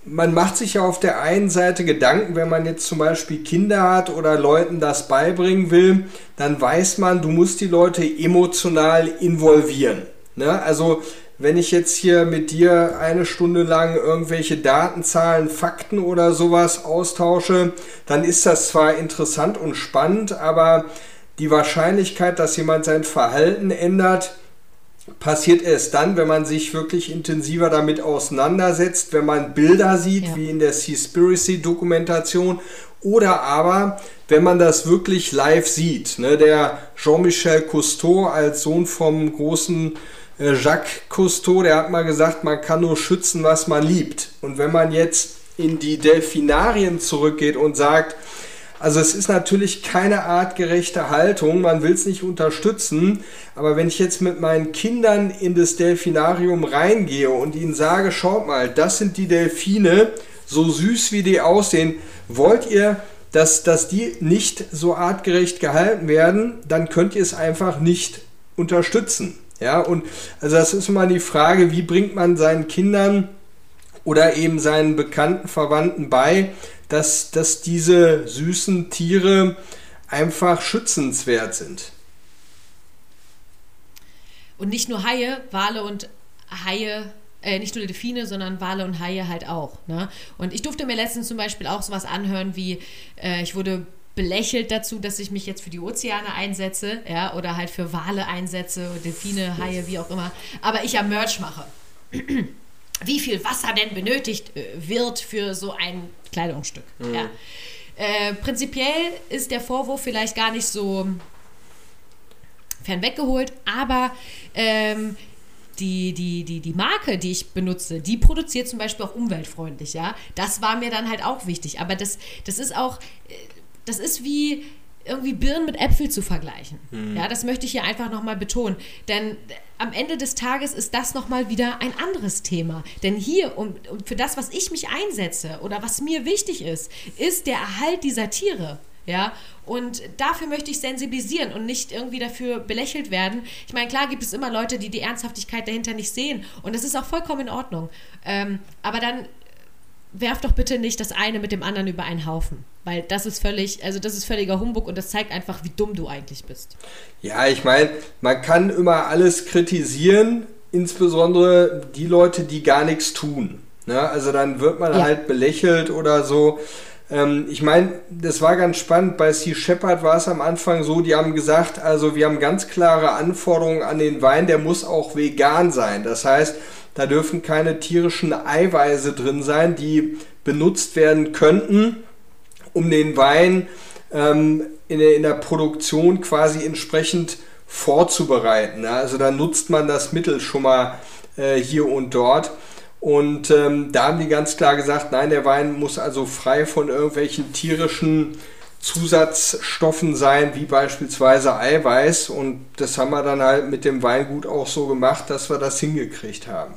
man macht sich ja auf der einen Seite Gedanken, wenn man jetzt zum Beispiel Kinder hat oder Leuten das beibringen will, dann weiß man, du musst die Leute emotional involvieren. Ne? Also wenn ich jetzt hier mit dir eine Stunde lang irgendwelche Daten, Zahlen, Fakten oder sowas austausche, dann ist das zwar interessant und spannend, aber die Wahrscheinlichkeit, dass jemand sein Verhalten ändert, passiert erst dann, wenn man sich wirklich intensiver damit auseinandersetzt, wenn man Bilder sieht, ja. wie in der Seaspiracy-Dokumentation, oder aber, wenn man das wirklich live sieht. Ne? Der Jean-Michel Cousteau als Sohn vom großen äh, Jacques Cousteau, der hat mal gesagt, man kann nur schützen, was man liebt. Und wenn man jetzt in die Delfinarien zurückgeht und sagt, also es ist natürlich keine artgerechte Haltung, man will es nicht unterstützen, aber wenn ich jetzt mit meinen Kindern in das Delfinarium reingehe und ihnen sage, schaut mal, das sind die Delfine, so süß wie die aussehen, wollt ihr, dass, dass die nicht so artgerecht gehalten werden, dann könnt ihr es einfach nicht unterstützen. Ja, und also das ist immer die Frage, wie bringt man seinen Kindern oder eben seinen bekannten Verwandten bei, dass, dass diese süßen Tiere einfach schützenswert sind.
Und nicht nur Haie, Wale und Haie, äh, nicht nur Delfine, sondern Wale und Haie halt auch. Ne? Und ich durfte mir letztens zum Beispiel auch sowas anhören wie, äh, ich wurde belächelt dazu, dass ich mich jetzt für die Ozeane einsetze, ja, oder halt für Wale einsetze, Delfine, Haie, wie auch immer. Aber ich ja Merch mache. Wie viel Wasser denn benötigt äh, wird für so ein Kleidungsstück. Mhm. Ja. Äh, prinzipiell ist der Vorwurf vielleicht gar nicht so fernweggeholt, aber ähm, die, die, die, die Marke, die ich benutze, die produziert zum Beispiel auch umweltfreundlich, ja. Das war mir dann halt auch wichtig. Aber das, das ist auch, äh, das ist wie irgendwie Birnen mit Äpfel zu vergleichen. Mhm. Ja, das möchte ich hier einfach nochmal betonen. Denn am Ende des Tages ist das nochmal wieder ein anderes Thema. Denn hier, um, um, für das, was ich mich einsetze oder was mir wichtig ist, ist der Erhalt dieser Tiere. Ja, und dafür möchte ich sensibilisieren und nicht irgendwie dafür belächelt werden. Ich meine, klar gibt es immer Leute, die die Ernsthaftigkeit dahinter nicht sehen. Und das ist auch vollkommen in Ordnung. Ähm, aber dann werf doch bitte nicht das eine mit dem anderen über einen Haufen. Weil das ist völlig, also das ist völliger Humbug und das zeigt einfach, wie dumm du eigentlich bist.
Ja, ich meine, man kann immer alles kritisieren, insbesondere die Leute, die gar nichts tun. Ne? Also dann wird man ja. halt belächelt oder so. Ähm, ich meine, das war ganz spannend. Bei Sea Shepherd war es am Anfang so, die haben gesagt, also wir haben ganz klare Anforderungen an den Wein, der muss auch vegan sein. Das heißt, da dürfen keine tierischen Eiweiße drin sein, die benutzt werden könnten, um den Wein ähm, in, der, in, der, Produktion quasi entsprechend vorzubereiten. Also da nutzt man das Mittel schon mal äh, hier und dort. Und ähm, da haben die ganz klar gesagt, nein, der Wein muss also frei von irgendwelchen tierischen Zusatzstoffen sein, wie beispielsweise Eiweiß. Und das haben wir dann halt mit dem Weingut auch so gemacht, dass wir das hingekriegt haben.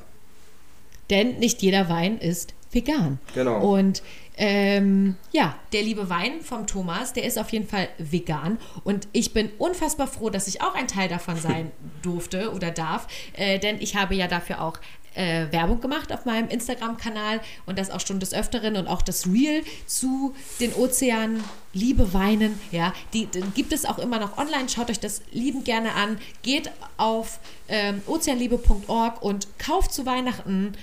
Denn nicht jeder Wein ist vegan.
Genau.
Und ähm, ja, der liebe Wein vom Thomas, der ist auf jeden Fall vegan. Und ich bin unfassbar froh, dass ich auch ein Teil davon sein durfte oder darf. Äh, denn ich habe ja dafür auch äh, Werbung gemacht auf meinem Instagram-Kanal und das auch schon des Öfteren und auch das Reel zu den Ozeanen Liebe Weinen. Ja, die, die, gibt es auch immer noch online. Schaut euch das liebend gerne an. Geht auf ähm, ozeanliebe.org und kauft zu Weihnachten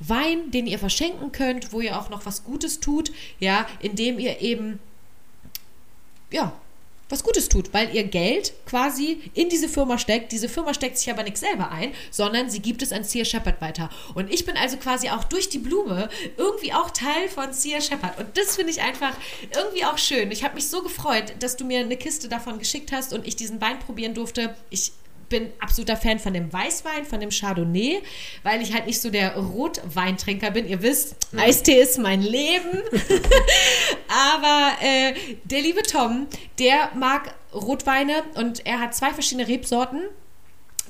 Wein, den ihr verschenken könnt, wo ihr auch noch was Gutes tut, ja, indem ihr eben ja, was Gutes tut, weil ihr Geld quasi in diese Firma steckt. Diese Firma steckt sich aber nicht selber ein, sondern sie gibt es an Sea Shepherd weiter. Und ich bin also quasi auch durch die Blume irgendwie auch Teil von Sea Shepherd. Und das finde ich einfach irgendwie auch schön. Ich habe mich so gefreut, dass du mir eine Kiste davon geschickt hast und ich diesen Wein probieren durfte. Ich bin absoluter Fan von dem Weißwein, von dem Chardonnay, weil ich halt nicht so der Rotweintrinker bin. Ihr wisst, ja. Eistee ist mein Leben. Aber äh, der liebe Tom, der mag Rotweine und er hat zwei verschiedene Rebsorten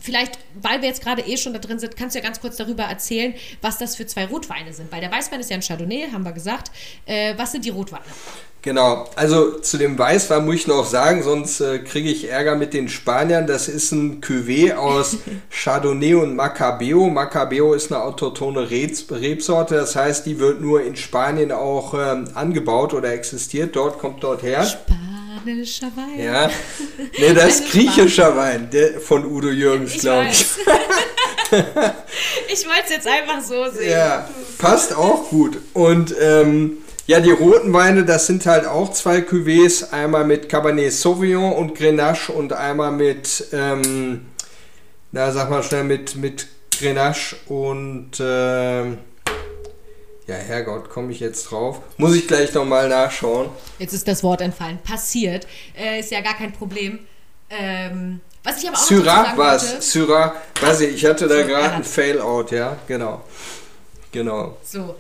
vielleicht, weil wir jetzt gerade eh schon da drin sind, kannst du ja ganz kurz darüber erzählen, was das für zwei Rotweine sind. Weil der Weißwein ist ja ein Chardonnay, haben wir gesagt. Äh, was sind die Rotweine?
Genau, also zu dem Weißwein muss ich noch sagen, sonst äh, kriege ich Ärger mit den Spaniern. Das ist ein Cuvée aus Chardonnay und Macabeo. Macabeo ist eine autochtone Rebsorte, das heißt, die wird nur in Spanien auch ähm, angebaut oder existiert. Dort kommt dort her.
Spanischer Wein.
Ja, nee, das ist griechischer Wein, der von Udo Jürgens, glaube ich.
ich wollte es jetzt einfach so sehen.
Ja, passt auch gut. Und ähm, ja, die roten Weine, das sind halt auch zwei Cuvées. Einmal mit Cabernet Sauvignon und Grenache und einmal mit, ähm, na sag mal schnell, mit, mit Grenache und, ähm, ja, Herrgott, komme ich jetzt drauf. Muss ich gleich nochmal nachschauen.
Jetzt ist das Wort entfallen. Passiert. Äh, ist ja gar kein Problem. Ähm, was ich aber auch
Syrah war es. Syrah, weiß ich, ich hatte da so, gerade ein Fail-Out, ja, genau. Genau.
So,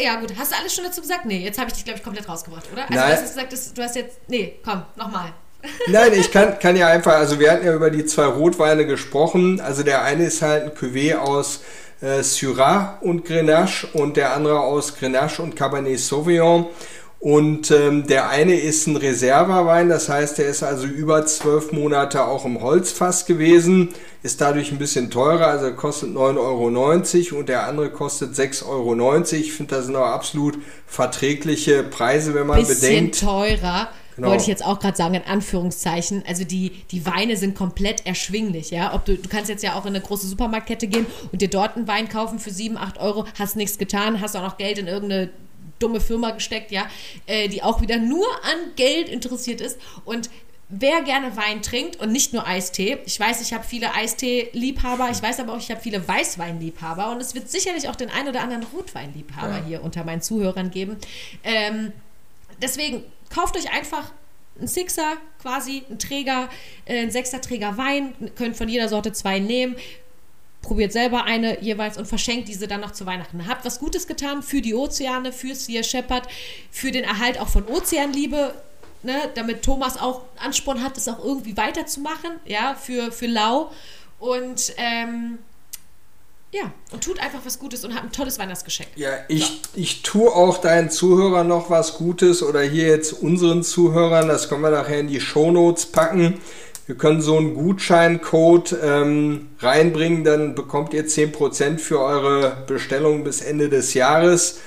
ja, gut. Hast du alles schon dazu gesagt? Nee, jetzt habe ich dich, glaube ich, komplett rausgebracht, oder? Also,
Nein.
du hast gesagt, dass, du hast jetzt. Nee, komm, nochmal.
Nein, ich kann, kann ja einfach, also wir hatten ja über die zwei Rotweine gesprochen. Also der eine ist halt ein Cuvée aus äh, Syrah und Grenache und der andere aus Grenache und Cabernet Sauvignon. Und ähm, der eine ist ein Reservewein, das heißt, der ist also über zwölf Monate auch im Holzfass gewesen, ist dadurch ein bisschen teurer, also kostet 9,90 Euro und der andere kostet 6,90 Euro. Ich finde, das sind auch absolut verträgliche Preise, wenn man
bisschen
bedenkt.
teurer. Genau. Wollte ich jetzt auch gerade sagen, in Anführungszeichen. Also die, die Weine sind komplett erschwinglich, ja. Ob du, du kannst jetzt ja auch in eine große Supermarktkette gehen und dir dort einen Wein kaufen für 7, 8 Euro, hast nichts getan, hast auch noch Geld in irgendeine dumme Firma gesteckt, ja, äh, die auch wieder nur an Geld interessiert ist. Und wer gerne Wein trinkt und nicht nur Eistee, ich weiß, ich habe viele Eistee-Liebhaber, ich weiß aber auch, ich habe viele Weißwein-Liebhaber und es wird sicherlich auch den ein oder anderen Rotwein-Liebhaber ja. hier unter meinen Zuhörern geben. Ähm, deswegen kauft euch einfach einen Sixer quasi, einen Träger, äh, einen Sechser-Träger Wein, könnt von jeder Sorte zwei nehmen, probiert selber eine jeweils und verschenkt diese dann noch zu Weihnachten. Habt was Gutes getan für die Ozeane, für Sea Shepherd, für den Erhalt auch von Ozeanliebe, ne, damit Thomas auch Ansporn hat, das auch irgendwie weiterzumachen, ja, für, für Lau. Und ähm, ja, und tut einfach was Gutes und hat ein tolles Weihnachtsgeschenk.
Ja, ich, so. ich tue auch deinen Zuhörern noch was Gutes oder hier jetzt unseren Zuhörern, das können wir nachher in die Shownotes packen. Wir können so einen Gutscheincode ähm, reinbringen, dann bekommt ihr 10% für eure Bestellung bis Ende des Jahres.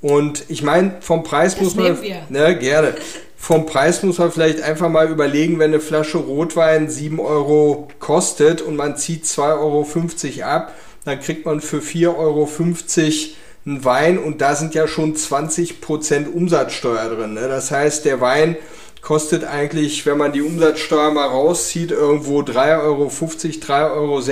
Und ich meine, vom Preis
das
muss man. Ne, gerne. Vom Preis muss man vielleicht einfach mal überlegen, wenn eine Flasche Rotwein 7 Euro kostet und man zieht 2,50 Euro ab, dann kriegt man für 4,50 Euro einen Wein und da sind ja schon 20% Umsatzsteuer drin. Ne? Das heißt, der Wein kostet eigentlich, wenn man die Umsatzsteuer mal rauszieht, irgendwo 3,50 Euro, 3,60 Euro.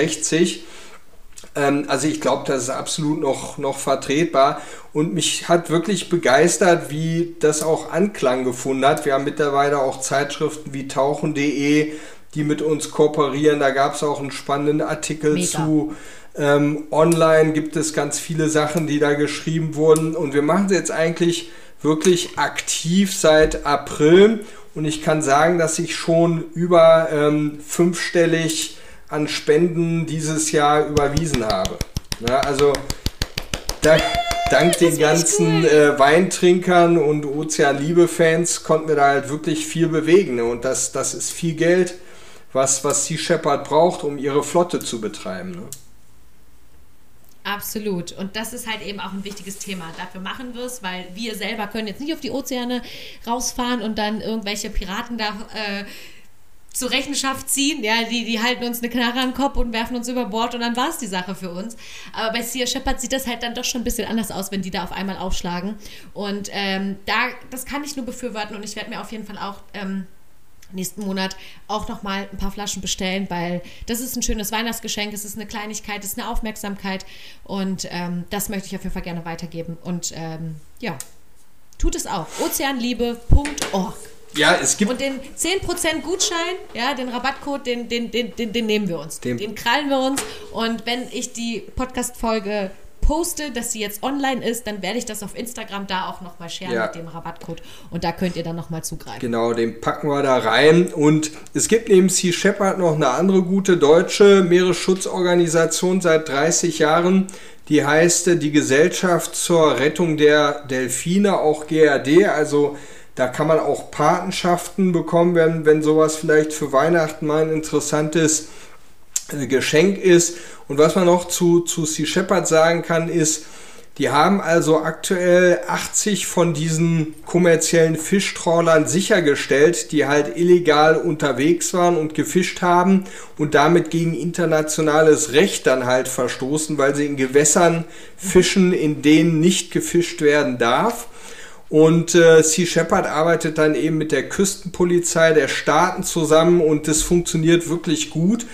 Ähm, also ich glaube, das ist absolut noch, noch vertretbar. Und mich hat wirklich begeistert, wie das auch Anklang gefunden hat. Wir haben mittlerweile auch Zeitschriften wie tauchen.de, die mit uns kooperieren. Da gab es auch einen spannenden Artikel Mega. zu. Ähm, online gibt es ganz viele Sachen, die da geschrieben wurden. Und wir machen es jetzt eigentlich wirklich aktiv seit April und ich kann sagen, dass ich schon über ähm, fünfstellig an Spenden dieses Jahr überwiesen habe. Ja, also da, dank den ganzen äh, Weintrinkern und Ozeanliebe-Fans konnten wir da halt wirklich viel bewegen. Ne? Und das, das ist viel Geld, was, was Sea Shepherd braucht, um ihre Flotte zu betreiben. Ne?
Absolut. Und das ist halt eben auch ein wichtiges Thema. Dafür machen wir es, weil wir selber können jetzt nicht auf die Ozeane rausfahren und dann irgendwelche Piraten da äh, zur Rechenschaft ziehen. Ja, die, die halten uns eine Knarre an den Kopf und werfen uns über Bord und dann war es die Sache für uns. Aber bei Sea Shepherd sieht das halt dann doch schon ein bisschen anders aus, wenn die da auf einmal aufschlagen. Und ähm, da, das kann ich nur befürworten und ich werde mir auf jeden Fall auch ähm, nächsten Monat auch noch mal ein paar Flaschen bestellen, weil das ist ein schönes Weihnachtsgeschenk, es ist eine Kleinigkeit, es ist eine Aufmerksamkeit und ähm, das möchte ich auf jeden Fall gerne weitergeben. Und ähm, ja, tut es auch. Ozeanliebe.org.
Ja, es gibt.
Und den 10% Gutschein, ja, den Rabattcode, den, den, den, den, den nehmen wir uns. Den, den krallen wir uns. Und wenn ich die Podcast-Folge poste, dass sie jetzt online ist, dann werde ich das auf Instagram da auch nochmal sharen ja. mit dem Rabattcode. Und da könnt ihr dann nochmal zugreifen.
Genau, den packen wir da rein. Und es gibt neben Sea Shepherd noch eine andere gute deutsche Meeresschutzorganisation seit 30 Jahren, die heißt die Gesellschaft zur Rettung der Delfine, auch GRD, also da kann man auch Patenschaften bekommen, wenn, wenn sowas vielleicht für Weihnachten mal ein interessantes äh, Geschenk ist. Und was man noch zu, zu Sea Shepherd sagen kann, ist, die haben also aktuell 80 von diesen kommerziellen Fischtrawlern sichergestellt, die halt illegal unterwegs waren und gefischt haben und damit gegen internationales Recht dann halt verstoßen, weil sie in Gewässern fischen, in denen nicht gefischt werden darf. Und äh, Sea Shepherd arbeitet dann eben mit der Küstenpolizei der Staaten zusammen und das funktioniert wirklich gut.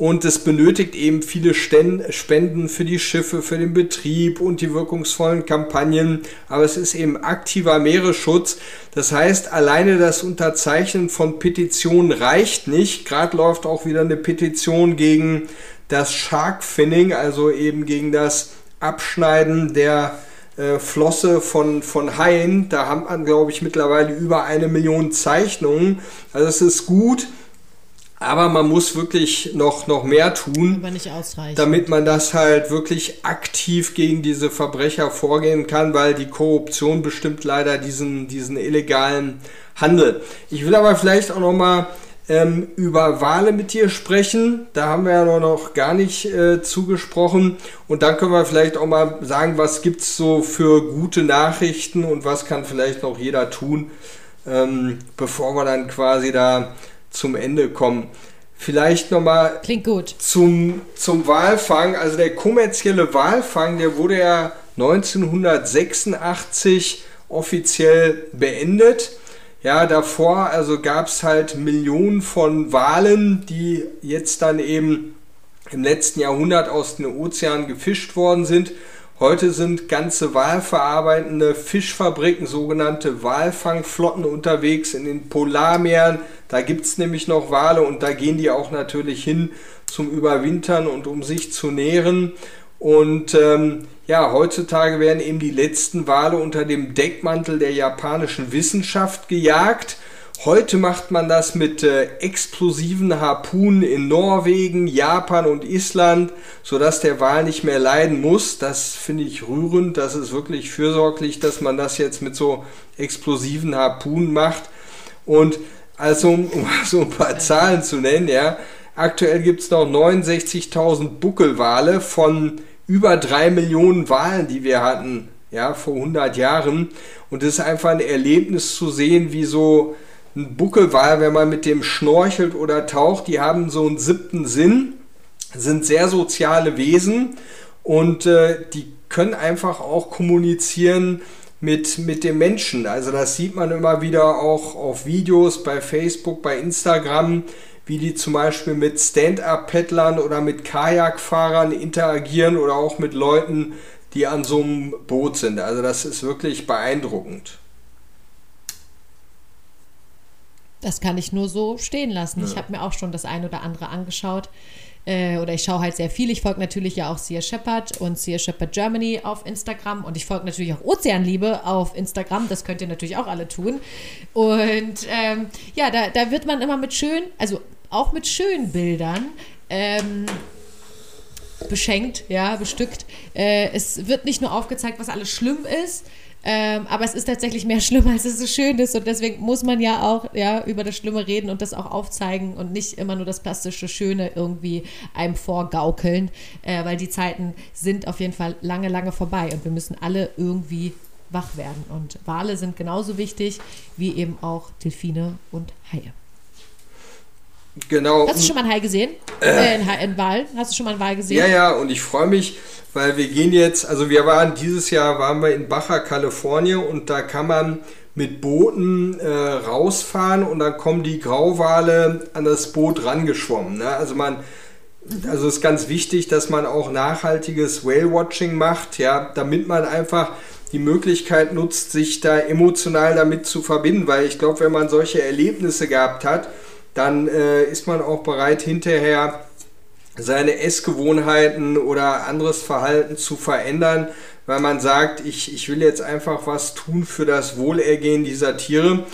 Und es benötigt eben viele Spenden für die Schiffe, für den Betrieb und die wirkungsvollen Kampagnen. Aber es ist eben aktiver Meeresschutz. Das heißt, alleine das Unterzeichnen von Petitionen reicht nicht. Gerade läuft auch wieder eine Petition gegen das Shark Finning, also eben gegen das Abschneiden der äh, Flosse von, von Haien. Da haben man, glaube ich, mittlerweile über eine Million Zeichnungen. Also es ist gut Aber man muss wirklich noch, noch mehr tun, damit man das halt wirklich aktiv gegen diese Verbrecher vorgehen kann, weil die Korruption bestimmt leider diesen, diesen illegalen Handel. Ich will aber vielleicht auch noch mal ähm, über Wale mit dir sprechen. Da haben wir ja noch gar nicht äh, zugesprochen. Und dann können wir vielleicht auch mal sagen, was gibt es so für gute Nachrichten und was kann vielleicht noch jeder tun, ähm, bevor wir dann quasi da zum Ende kommen. Vielleicht nochmal zum, zum Walfang. Also der kommerzielle Walfang, der wurde ja 1986 offiziell beendet. Ja, davor also gab es halt Millionen von Walen, die jetzt dann eben im letzten Jahrhundert aus den Ozeanen gefischt worden sind. Heute sind ganze walverarbeitende Fischfabriken, sogenannte Walfangflotten unterwegs in den Polarmeeren. Da gibt es nämlich noch Wale und da gehen die auch natürlich hin zum Überwintern und um sich zu nähren. Und ähm, ja, heutzutage werden eben die letzten Wale unter dem Deckmantel der japanischen Wissenschaft gejagt. Heute macht man das mit äh, explosiven Harpunen in Norwegen, Japan und Island, sodass der Wal nicht mehr leiden muss. Das finde ich rührend. Das ist wirklich fürsorglich, dass man das jetzt mit so explosiven Harpunen macht. Und also, um, um so ein paar Zahlen zu nennen, ja, aktuell gibt es noch 69.000 Buckelwale von über drei Millionen Walen, die wir hatten, ja, vor 100 Jahren. Und es ist einfach ein Erlebnis zu sehen, wie so ein Buckelwal, wenn man mit dem schnorchelt oder taucht, die haben so einen siebten Sinn, sind sehr soziale Wesen und äh, die können einfach auch kommunizieren mit, mit dem Menschen. Also das sieht man immer wieder auch auf Videos bei Facebook, bei Instagram, wie die zum Beispiel mit Stand-up-Paddlern oder mit Kajakfahrern interagieren oder auch mit Leuten, die an so einem Boot sind. Also das ist wirklich beeindruckend.
Das kann ich nur so stehen lassen. Ich habe mir auch schon das ein oder andere angeschaut. Äh, oder ich schaue halt sehr viel. Ich folge natürlich ja auch Sia Shepard und Sia Shepard Germany auf Instagram. Und ich folge natürlich auch Ozeanliebe auf Instagram. Das könnt ihr natürlich auch alle tun. Und ähm, ja, da, da wird man immer mit schön, also auch mit schönen Bildern. Ähm, beschenkt, ja, bestückt. Äh, es wird nicht nur aufgezeigt, was alles schlimm ist, ähm, aber es ist tatsächlich mehr schlimm, als es so schön ist. Und deswegen muss man ja auch ja, über das Schlimme reden und das auch aufzeigen und nicht immer nur das plastische Schöne irgendwie einem vorgaukeln, äh, weil die Zeiten sind auf jeden Fall lange, lange vorbei und wir müssen alle irgendwie wach werden. Und Wale sind genauso wichtig wie eben auch Delfine und Haie.
Genau.
Hast du schon mal einen Hai gesehen? Äh, Hai, einen Wal? Hast du schon mal einen Wal gesehen?
Ja, ja, und ich freue mich, weil wir gehen jetzt, also wir waren dieses Jahr, waren wir in Baja, Kalifornien und da kann man mit Booten äh, rausfahren und dann kommen die Grauwale an das Boot rangeschwommen. Ne? Also man, also es ist ganz wichtig, dass man auch nachhaltiges Whale-Watching macht, ja, damit man einfach die Möglichkeit nutzt, sich da emotional damit zu verbinden, weil ich glaube, wenn man solche Erlebnisse gehabt hat, dann äh, ist man auch bereit, hinterher seine Essgewohnheiten oder anderes Verhalten zu verändern, weil man sagt, ich, ich will jetzt einfach was tun für das Wohlergehen dieser Tiere.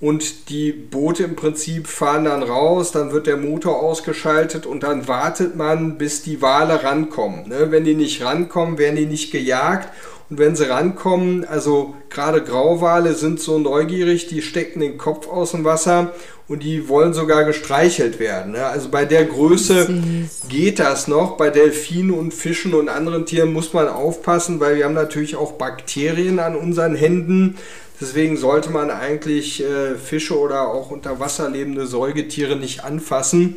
Und die Boote im Prinzip fahren dann raus, dann wird der Motor ausgeschaltet und dann wartet man, bis die Wale rankommen. Ne? Wenn die nicht rankommen, werden die nicht gejagt. Und wenn sie rankommen, also gerade Grauwale sind so neugierig, die stecken den Kopf aus dem Wasser und die wollen sogar gestreichelt werden. Ne? Also bei der Größe
Süß.
geht das noch. Bei Delfinen und Fischen und anderen Tieren muss man aufpassen, weil wir haben natürlich auch Bakterien an unseren Händen. Deswegen sollte man eigentlich äh, Fische oder auch unter Wasser lebende Säugetiere nicht anfassen.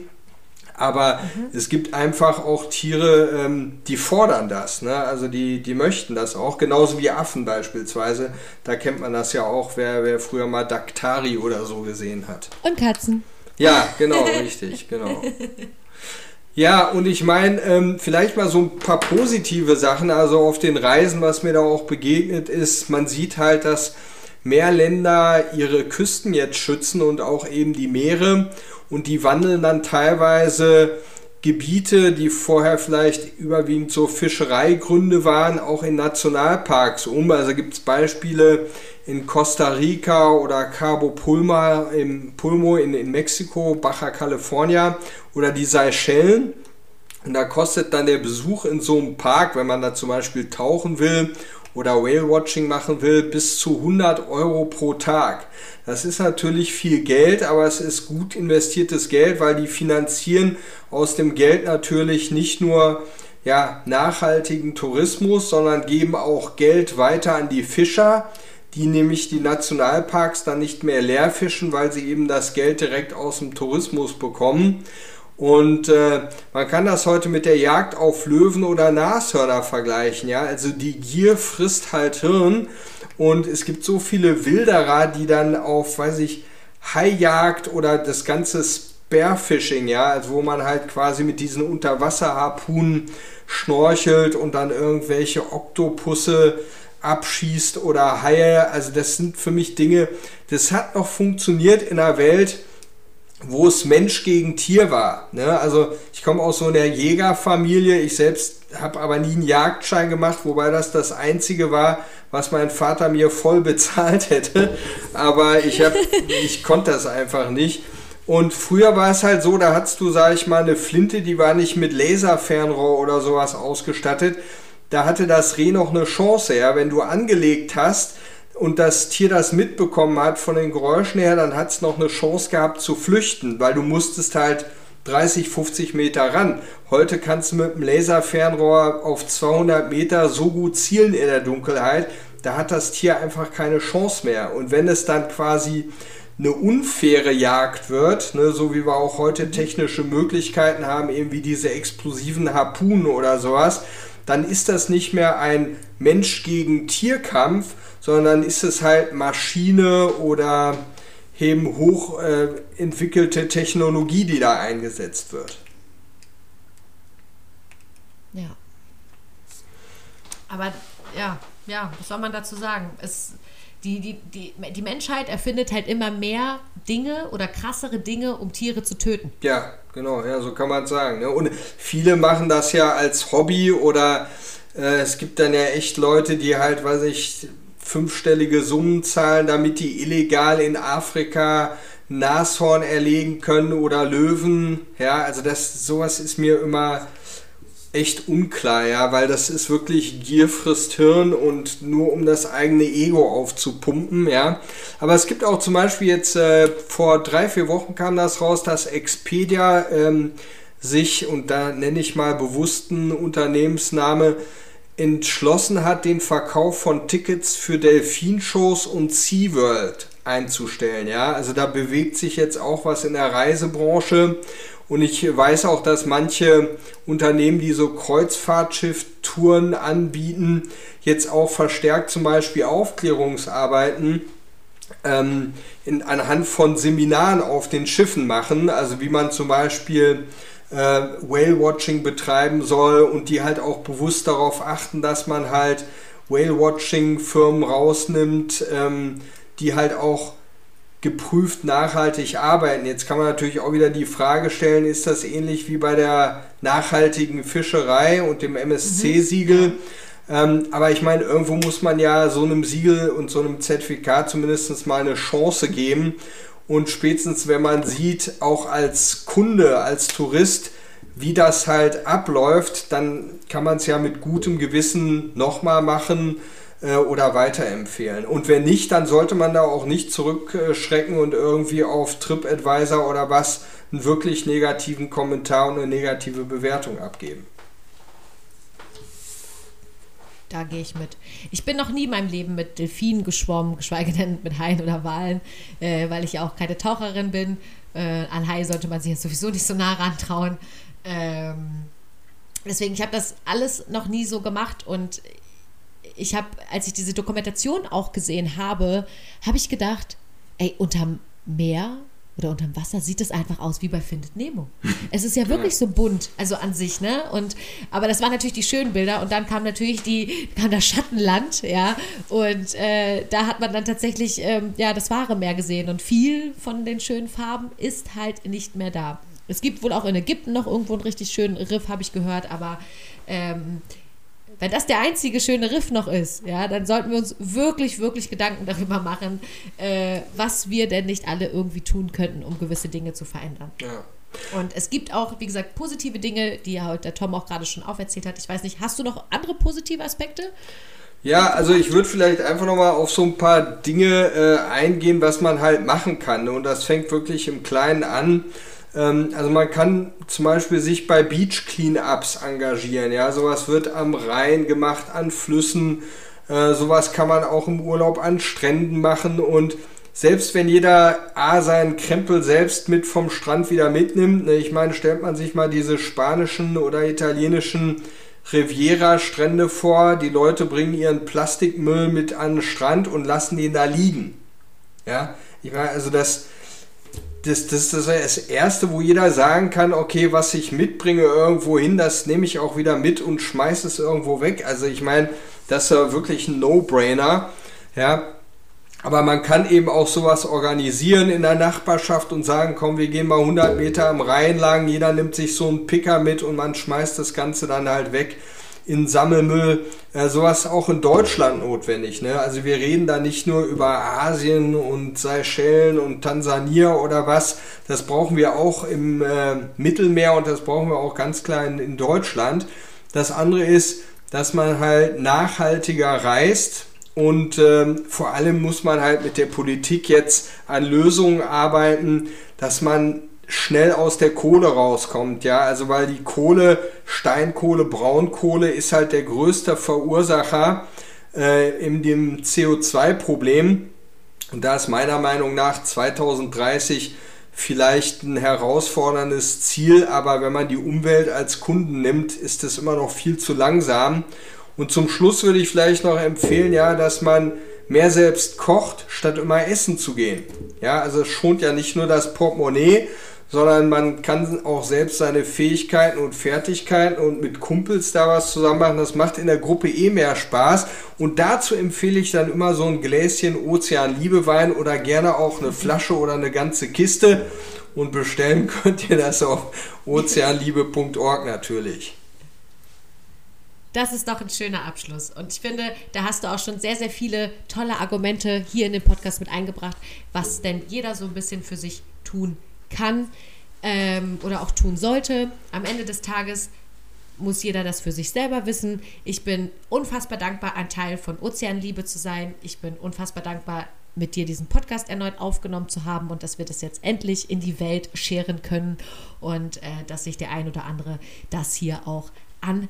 Aber es gibt einfach auch Tiere, ähm, die fordern das. Ne? Also die, die möchten das auch. Genauso wie Affen beispielsweise. Da kennt man das ja auch, wer, wer früher mal Daktari oder so gesehen hat.
Und Katzen.
Ja, genau, richtig, genau. Ja, und ich meine, ähm, vielleicht mal so ein paar positive Sachen. Also auf den Reisen, was mir da auch begegnet ist, man sieht halt, dass mehr Länder ihre Küsten jetzt schützen und auch eben die Meere. Und die wandeln dann teilweise Gebiete, die vorher vielleicht überwiegend so Fischereigründe waren, auch in Nationalparks um. Also gibt es Beispiele in Costa Rica oder Cabo Pulma im Pulmo in, in Mexiko, Baja California oder die Seychellen. Und da kostet dann der Besuch in so einem Park, wenn man da zum Beispiel tauchen will oder Whale-Watching machen will, bis zu 100 Euro pro Tag. Das ist natürlich viel Geld, aber es ist gut investiertes Geld, weil die finanzieren aus dem Geld natürlich nicht nur ja, nachhaltigen Tourismus, sondern geben auch Geld weiter an die Fischer, die nämlich die Nationalparks dann nicht mehr leer fischen, weil sie eben das Geld direkt aus dem Tourismus bekommen. Und äh, man kann das heute mit der Jagd auf Löwen oder Nashörner vergleichen. Ja? Also die Gier frisst halt Hirn. Und es gibt so viele Wilderer, die dann auf, weiß ich, Haijagd oder das ganze Spearfishing, ja, also wo man halt quasi mit diesen Unterwasserharpunen schnorchelt und dann irgendwelche Oktopusse abschießt oder Haie. Also das sind für mich Dinge, das hat noch funktioniert in einer Welt, wo es Mensch gegen Tier war. Ne? Also ich komme aus so einer Jägerfamilie, ich selbst habe aber nie einen Jagdschein gemacht, wobei das das Einzige war, was mein Vater mir voll bezahlt hätte. Aber ich, hab, ich konnte das einfach nicht. Und früher war es halt so, da hattest du, sag ich mal, eine Flinte, die war nicht mit Laserfernrohr oder sowas ausgestattet. Da hatte das Reh noch eine Chance, ja. Wenn du angelegt hast, und das Tier das mitbekommen hat von den Geräuschen her, dann hat es noch eine Chance gehabt zu flüchten, weil du musstest halt 30, 50 Meter ran. Heute kannst du mit dem Laserfernrohr auf 200 Meter so gut zielen in der Dunkelheit, da hat das Tier einfach keine Chance mehr. Und wenn es dann quasi eine unfaire Jagd wird, ne, so wie wir auch heute technische Möglichkeiten haben, eben wie diese explosiven Harpunen oder sowas, dann ist das nicht mehr ein Mensch gegen Tierkampf, sondern ist es halt Maschine oder eben hoch äh, Technologie, die da eingesetzt wird.
Ja. Aber ja, ja, was soll man dazu sagen? Es, die, die, die, die Menschheit erfindet halt immer mehr Dinge oder krassere Dinge, um Tiere zu töten.
Ja, genau, ja, so kann man es sagen. Ne? Und viele machen das ja als Hobby oder äh, es gibt dann ja echt Leute, die halt, weiß ich, fünfstellige Summen zahlen, damit die illegal in Afrika Nashorn erlegen können oder Löwen. Ja, also das sowas ist mir immer echt unklar, ja, weil das ist wirklich Gier frisst Hirn und nur um das eigene Ego aufzupumpen, ja. Aber es gibt auch zum Beispiel jetzt äh, vor drei, vier Wochen kam das raus, dass Expedia ähm, sich, und da nenne ich mal bewussten Unternehmensname, entschlossen hat, den Verkauf von Tickets für Delfinshows und SeaWorld einzustellen. Ja, also da bewegt sich jetzt auch was in der Reisebranche. Und ich weiß auch, dass manche Unternehmen, die so Kreuzfahrtschiff-Touren anbieten, jetzt auch verstärkt zum Beispiel Aufklärungsarbeiten ähm, in, anhand von Seminaren auf den Schiffen machen. Also wie man zum Beispiel äh, Whale-Watching betreiben soll und die halt auch bewusst darauf achten, dass man halt Whale-Watching-Firmen rausnimmt, ähm, die halt auch geprüft nachhaltig arbeiten. Jetzt kann man natürlich auch wieder die Frage stellen, ist das ähnlich wie bei der nachhaltigen Fischerei und dem MSC-Siegel? Mhm. Ähm, aber ich meine, irgendwo muss man ja so einem Siegel und so einem Zertifikat zumindest mal eine Chance geben. Und spätestens, wenn man sieht, auch als Kunde, als Tourist, wie das halt abläuft, dann kann man es ja mit gutem Gewissen nochmal machen äh, oder weiterempfehlen. Und wenn nicht, dann sollte man da auch nicht zurückschrecken und irgendwie auf TripAdvisor oder was einen wirklich negativen Kommentar und eine negative Bewertung abgeben.
Da gehe ich mit. Ich bin noch nie in meinem Leben mit Delfinen geschwommen, geschweige denn mit Haien oder Walen, äh, weil ich ja auch keine Taucherin bin. Äh, an Hai sollte man sich jetzt sowieso nicht so nah rantrauen. Ähm, deswegen, ich habe das alles noch nie so gemacht und ich habe, als ich diese Dokumentation auch gesehen habe, habe ich gedacht, ey, unterm Meer oder unterm Wasser sieht es einfach aus wie bei Findet Nemo. Es ist ja wirklich so bunt, also an sich, ne? Und aber das waren natürlich die schönen Bilder und dann kam natürlich die kam das Schattenland, ja. Und äh, da hat man dann tatsächlich ähm, ja das wahre Meer gesehen und viel von den schönen Farben ist halt nicht mehr da. Es gibt wohl auch in Ägypten noch irgendwo einen richtig schönen Riff, habe ich gehört, aber ähm, wenn das der einzige schöne Riff noch ist, ja, dann sollten wir uns wirklich, wirklich Gedanken darüber machen, äh, was wir denn nicht alle irgendwie tun könnten, um gewisse Dinge zu verändern.
Ja.
Und es gibt auch, wie gesagt, positive Dinge, die ja heute der Tom auch gerade schon auferzählt hat. Ich weiß nicht, hast du noch andere positive Aspekte?
Ja, also ich würde vielleicht einfach nochmal auf so ein paar Dinge äh, eingehen, was man halt machen kann. Und das fängt wirklich im Kleinen an. Ähm, also man kann zum Beispiel sich bei Beach Cleanups engagieren. Ja, sowas wird am Rhein gemacht, an Flüssen. Äh, sowas kann man auch im Urlaub an Stränden machen. Und selbst wenn jeder A seinen Krempel selbst mit vom Strand wieder mitnimmt, ne, ich meine, stellt man sich mal diese spanischen oder italienischen Riviera-Strände vor. Die Leute bringen ihren Plastikmüll mit an den Strand und lassen ihn da liegen. Ja, ich meine, also das, das, das, ist das Erste, wo jeder sagen kann, okay, was ich mitbringe irgendwo hin, das nehme ich auch wieder mit und schmeiße es irgendwo weg. Also ich meine, das ist wirklich ein No-Brainer. Ja, aber man kann eben auch sowas organisieren in der Nachbarschaft und sagen, komm, wir gehen mal 100 Meter am Rhein lang, jeder nimmt sich so einen Picker mit und man schmeißt das Ganze dann halt weg in Sammelmüll. Äh, sowas auch in Deutschland notwendig. Ne? Also wir reden da nicht nur über Asien und Seychellen und Tansania oder was. Das brauchen wir auch im äh, Mittelmeer und das brauchen wir auch ganz klar in, Deutschland. Das andere ist, dass man halt nachhaltiger reist und ähm, vor allem muss man halt mit der Politik jetzt an Lösungen arbeiten, dass man schnell aus der Kohle rauskommt. Ja, also weil die Kohle, Steinkohle, Braunkohle ist halt der größte Verursacher äh, in dem CO2-Problem. Und da ist meiner Meinung nach 2030 vielleicht ein herausforderndes Ziel, aber wenn man die Umwelt als Kunden nimmt, ist es immer noch viel zu langsam. Und zum Schluss würde ich vielleicht noch empfehlen, ja, dass man mehr selbst kocht, statt immer essen zu gehen. Ja, also es schont ja nicht nur das Portemonnaie, sondern man kann auch selbst seine Fähigkeiten und Fertigkeiten und mit Kumpels da was zusammen machen. Das macht in der Gruppe eh mehr Spaß. Und dazu empfehle ich dann immer so ein Gläschen Ozean Liebewein oder gerne auch eine Flasche oder eine ganze Kiste. Und bestellen könnt ihr das auf ozeanliebe.org natürlich.
Das ist doch ein schöner Abschluss. Und ich finde, da hast du auch schon sehr, sehr viele tolle Argumente hier in den Podcast mit eingebracht, was denn jeder so ein bisschen für sich tun kann ähm, oder auch tun sollte. Am Ende des Tages muss jeder das für sich selber wissen. Ich bin unfassbar dankbar, ein Teil von Ozeanliebe zu sein. Ich bin unfassbar dankbar, mit dir diesen Podcast erneut aufgenommen zu haben und dass wir das jetzt endlich in die Welt scheren können und äh, dass sich der ein oder andere das hier auch anhört,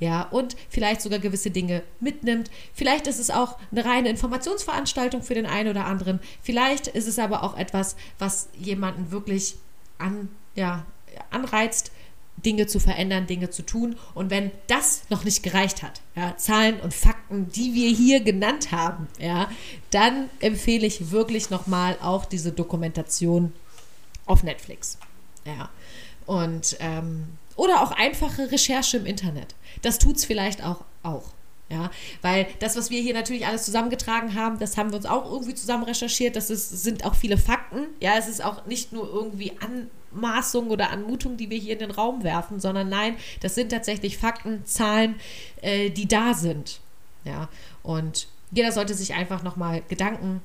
ja, und vielleicht sogar gewisse Dinge mitnimmt. Vielleicht ist es auch eine reine Informationsveranstaltung für den einen oder anderen. Vielleicht ist es aber auch etwas, was jemanden wirklich an, ja, anreizt, Dinge zu verändern, Dinge zu tun. Und wenn das noch nicht gereicht hat, ja, Zahlen und Fakten, die wir hier genannt haben, ja, dann empfehle ich wirklich nochmal auch diese Dokumentation auf Netflix. Ja. Und ähm, oder auch einfache Recherche im Internet. Das tut es vielleicht auch. auch. Ja, weil das, was wir hier natürlich alles zusammengetragen haben, das haben wir uns auch irgendwie zusammen recherchiert. Das ist, sind auch viele Fakten. Ja, es ist auch nicht nur irgendwie Anmaßungen oder Anmutungen, die wir hier in den Raum werfen, sondern nein, das sind tatsächlich Fakten, Zahlen, äh, die da sind. Ja, und jeder sollte sich einfach nochmal Gedanken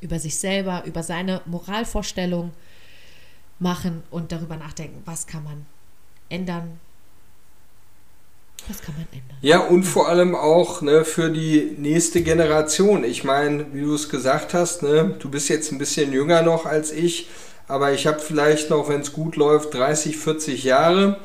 über sich selber, über seine Moralvorstellung, machen und darüber nachdenken, was kann man ändern. Was kann man ändern?
Ja, und vor allem auch ne, für die nächste Generation. Ich meine, wie du es gesagt hast, ne, du bist jetzt ein bisschen jünger noch als ich, aber ich habe vielleicht noch, wenn es gut läuft, 30, 40 Jahre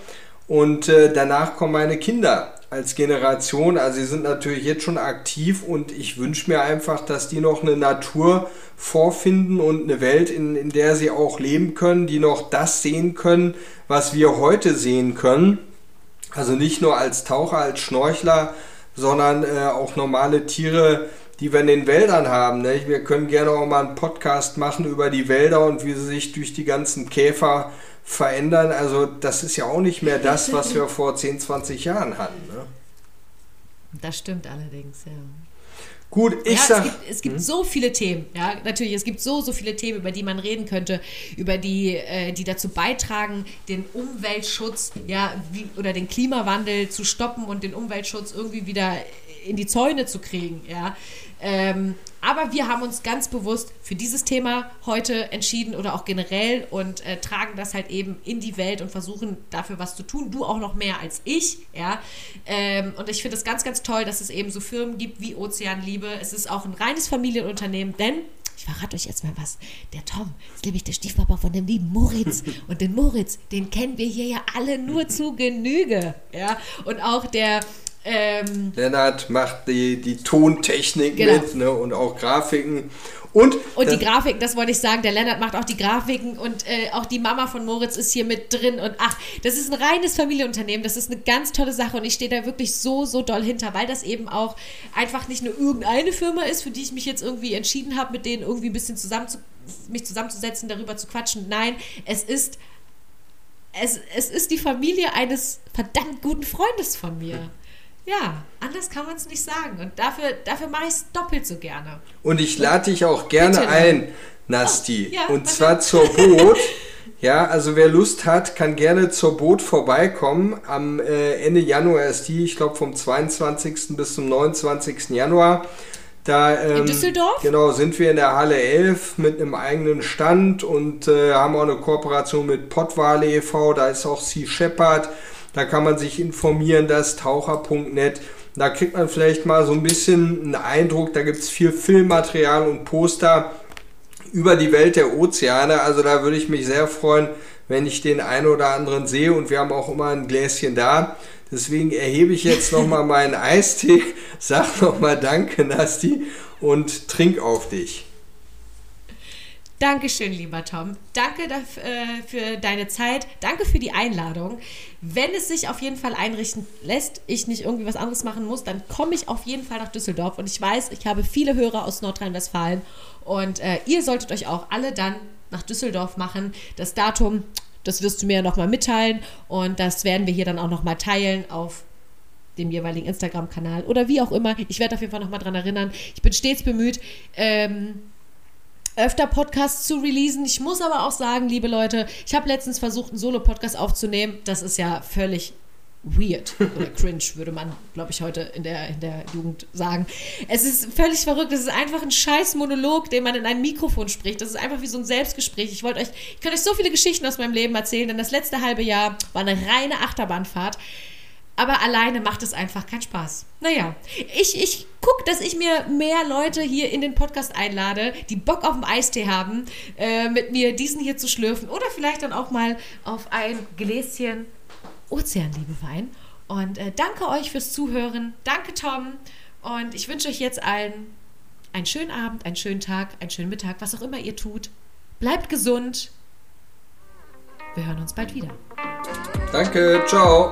und äh, danach kommen meine Kinder als Generation. Also sie sind natürlich jetzt schon aktiv und ich wünsche mir einfach, dass die noch eine Natur vorfinden und eine Welt, in, in der sie auch leben können, die noch das sehen können, was wir heute sehen können. Also nicht nur als Taucher, als Schnorchler, sondern äh, auch normale Tiere, die wir in den Wäldern haben. Ne? Wir können gerne auch mal einen Podcast machen über die Wälder und wie sie sich durch die ganzen Käfer verändern. Also das ist ja auch nicht mehr das, was wir vor 10, 20 Jahren hatten. Ne?
Das stimmt allerdings, ja.
Gut, ich
ja,
sag.
Es gibt, es gibt so viele Themen, ja, natürlich, es gibt so, so viele Themen, über die man reden könnte, über die, äh, die dazu beitragen, den Umweltschutz, ja, wie, oder den Klimawandel zu stoppen und den Umweltschutz irgendwie wieder in die Zäune zu kriegen, ja. Ähm, aber wir haben uns ganz bewusst für dieses Thema heute entschieden oder auch generell und äh, tragen das halt eben in die Welt und versuchen dafür was zu tun. Du auch noch mehr als ich, ja. Ähm, und ich finde es ganz, ganz toll, dass es eben so Firmen gibt wie Ozeanliebe. Es ist auch ein reines Familienunternehmen, denn ich verrate euch jetzt mal was. Der Tom ist nämlich der Stiefpapa von dem lieben Moritz. Und den Moritz, den kennen wir hier ja alle nur zu Genüge. Ja? Und auch der ähm,
Lennart macht die, die Tontechnik
Genau.
mit ne, und auch Grafiken. Und,
Und die Grafiken, das wollte ich sagen, der Lennart macht auch die Grafiken und äh, auch die Mama von Moritz ist hier mit drin. Und ach, das ist ein reines Familienunternehmen, das ist eine ganz tolle Sache und ich stehe da wirklich so, so doll hinter, weil das eben auch einfach nicht nur irgendeine Firma ist, für die ich mich jetzt irgendwie entschieden habe, mit denen irgendwie ein bisschen zusammen zu, mich zusammenzusetzen, darüber zu quatschen. Nein, es ist, es, es ist die Familie eines verdammt guten Freundes von mir. Ja, anders kann man es nicht sagen. Und dafür, dafür mache ich es doppelt so gerne.
Und ich lade dich auch gerne
Bitte.
ein, Nasti.
Oh, ja,
und zwar zur Boot. Ja, also wer Lust hat, kann gerne zur Boot vorbeikommen. Am äh, Ende Januar ist die, ich glaube vom 22. bis zum 29. Januar. Da, ähm,
Düsseldorf?
Genau, sind wir in der Halle 11 mit einem eigenen Stand und äh, haben auch eine Kooperation mit Pottwale e.V., da ist auch Sea Shepherd, da kann man sich informieren, das ist taucher.net. Da kriegt man vielleicht mal so ein bisschen einen Eindruck, da gibt es viel Filmmaterial und Poster über die Welt der Ozeane. Also da würde ich mich sehr freuen, wenn ich den einen oder anderen sehe und wir haben auch immer ein Gläschen da. Deswegen erhebe ich jetzt nochmal meinen Eistee, sag nochmal Danke, Nasti, und trink auf dich.
Dankeschön, lieber Tom. Danke äh, für deine Zeit. Danke für die Einladung. Wenn es sich auf jeden Fall einrichten lässt, ich nicht irgendwie was anderes machen muss, dann komme ich auf jeden Fall nach Düsseldorf. Und ich weiß, ich habe viele Hörer aus Nordrhein-Westfalen. Und äh, ihr solltet euch auch alle dann nach Düsseldorf machen. Das Datum, das wirst du mir ja nochmal mitteilen. Und das werden wir hier dann auch nochmal teilen auf dem jeweiligen Instagram-Kanal oder wie auch immer. Ich werde auf jeden Fall nochmal dran erinnern. Ich bin stets bemüht, ähm, öfter Podcasts zu releasen. Ich muss aber auch sagen, liebe Leute, ich habe letztens versucht, einen Solo-Podcast aufzunehmen. Das ist ja völlig weird oder cringe, würde man, glaube ich, heute in der, in der Jugend sagen. Es ist völlig verrückt. Es ist einfach ein scheiß Monolog, den man in ein Mikrofon spricht. Das ist einfach wie so ein Selbstgespräch. Ich wollte euch, ich könnte euch so viele Geschichten aus meinem Leben erzählen, denn das letzte halbe Jahr war eine reine Achterbahnfahrt. Aber alleine macht es einfach keinen Spaß. Naja, ich, ich gucke, dass ich mir mehr Leute hier in den Podcast einlade, die Bock auf einen Eistee haben, äh, mit mir diesen hier zu schlürfen oder vielleicht dann auch mal auf ein Gläschen Ozeanliebewein. Und äh, danke euch fürs Zuhören. Danke, Tom. Und ich wünsche euch jetzt allen einen schönen Abend, einen schönen Tag, einen schönen Mittag, was auch immer ihr tut. Bleibt gesund. Wir hören uns bald wieder.
Danke, ciao.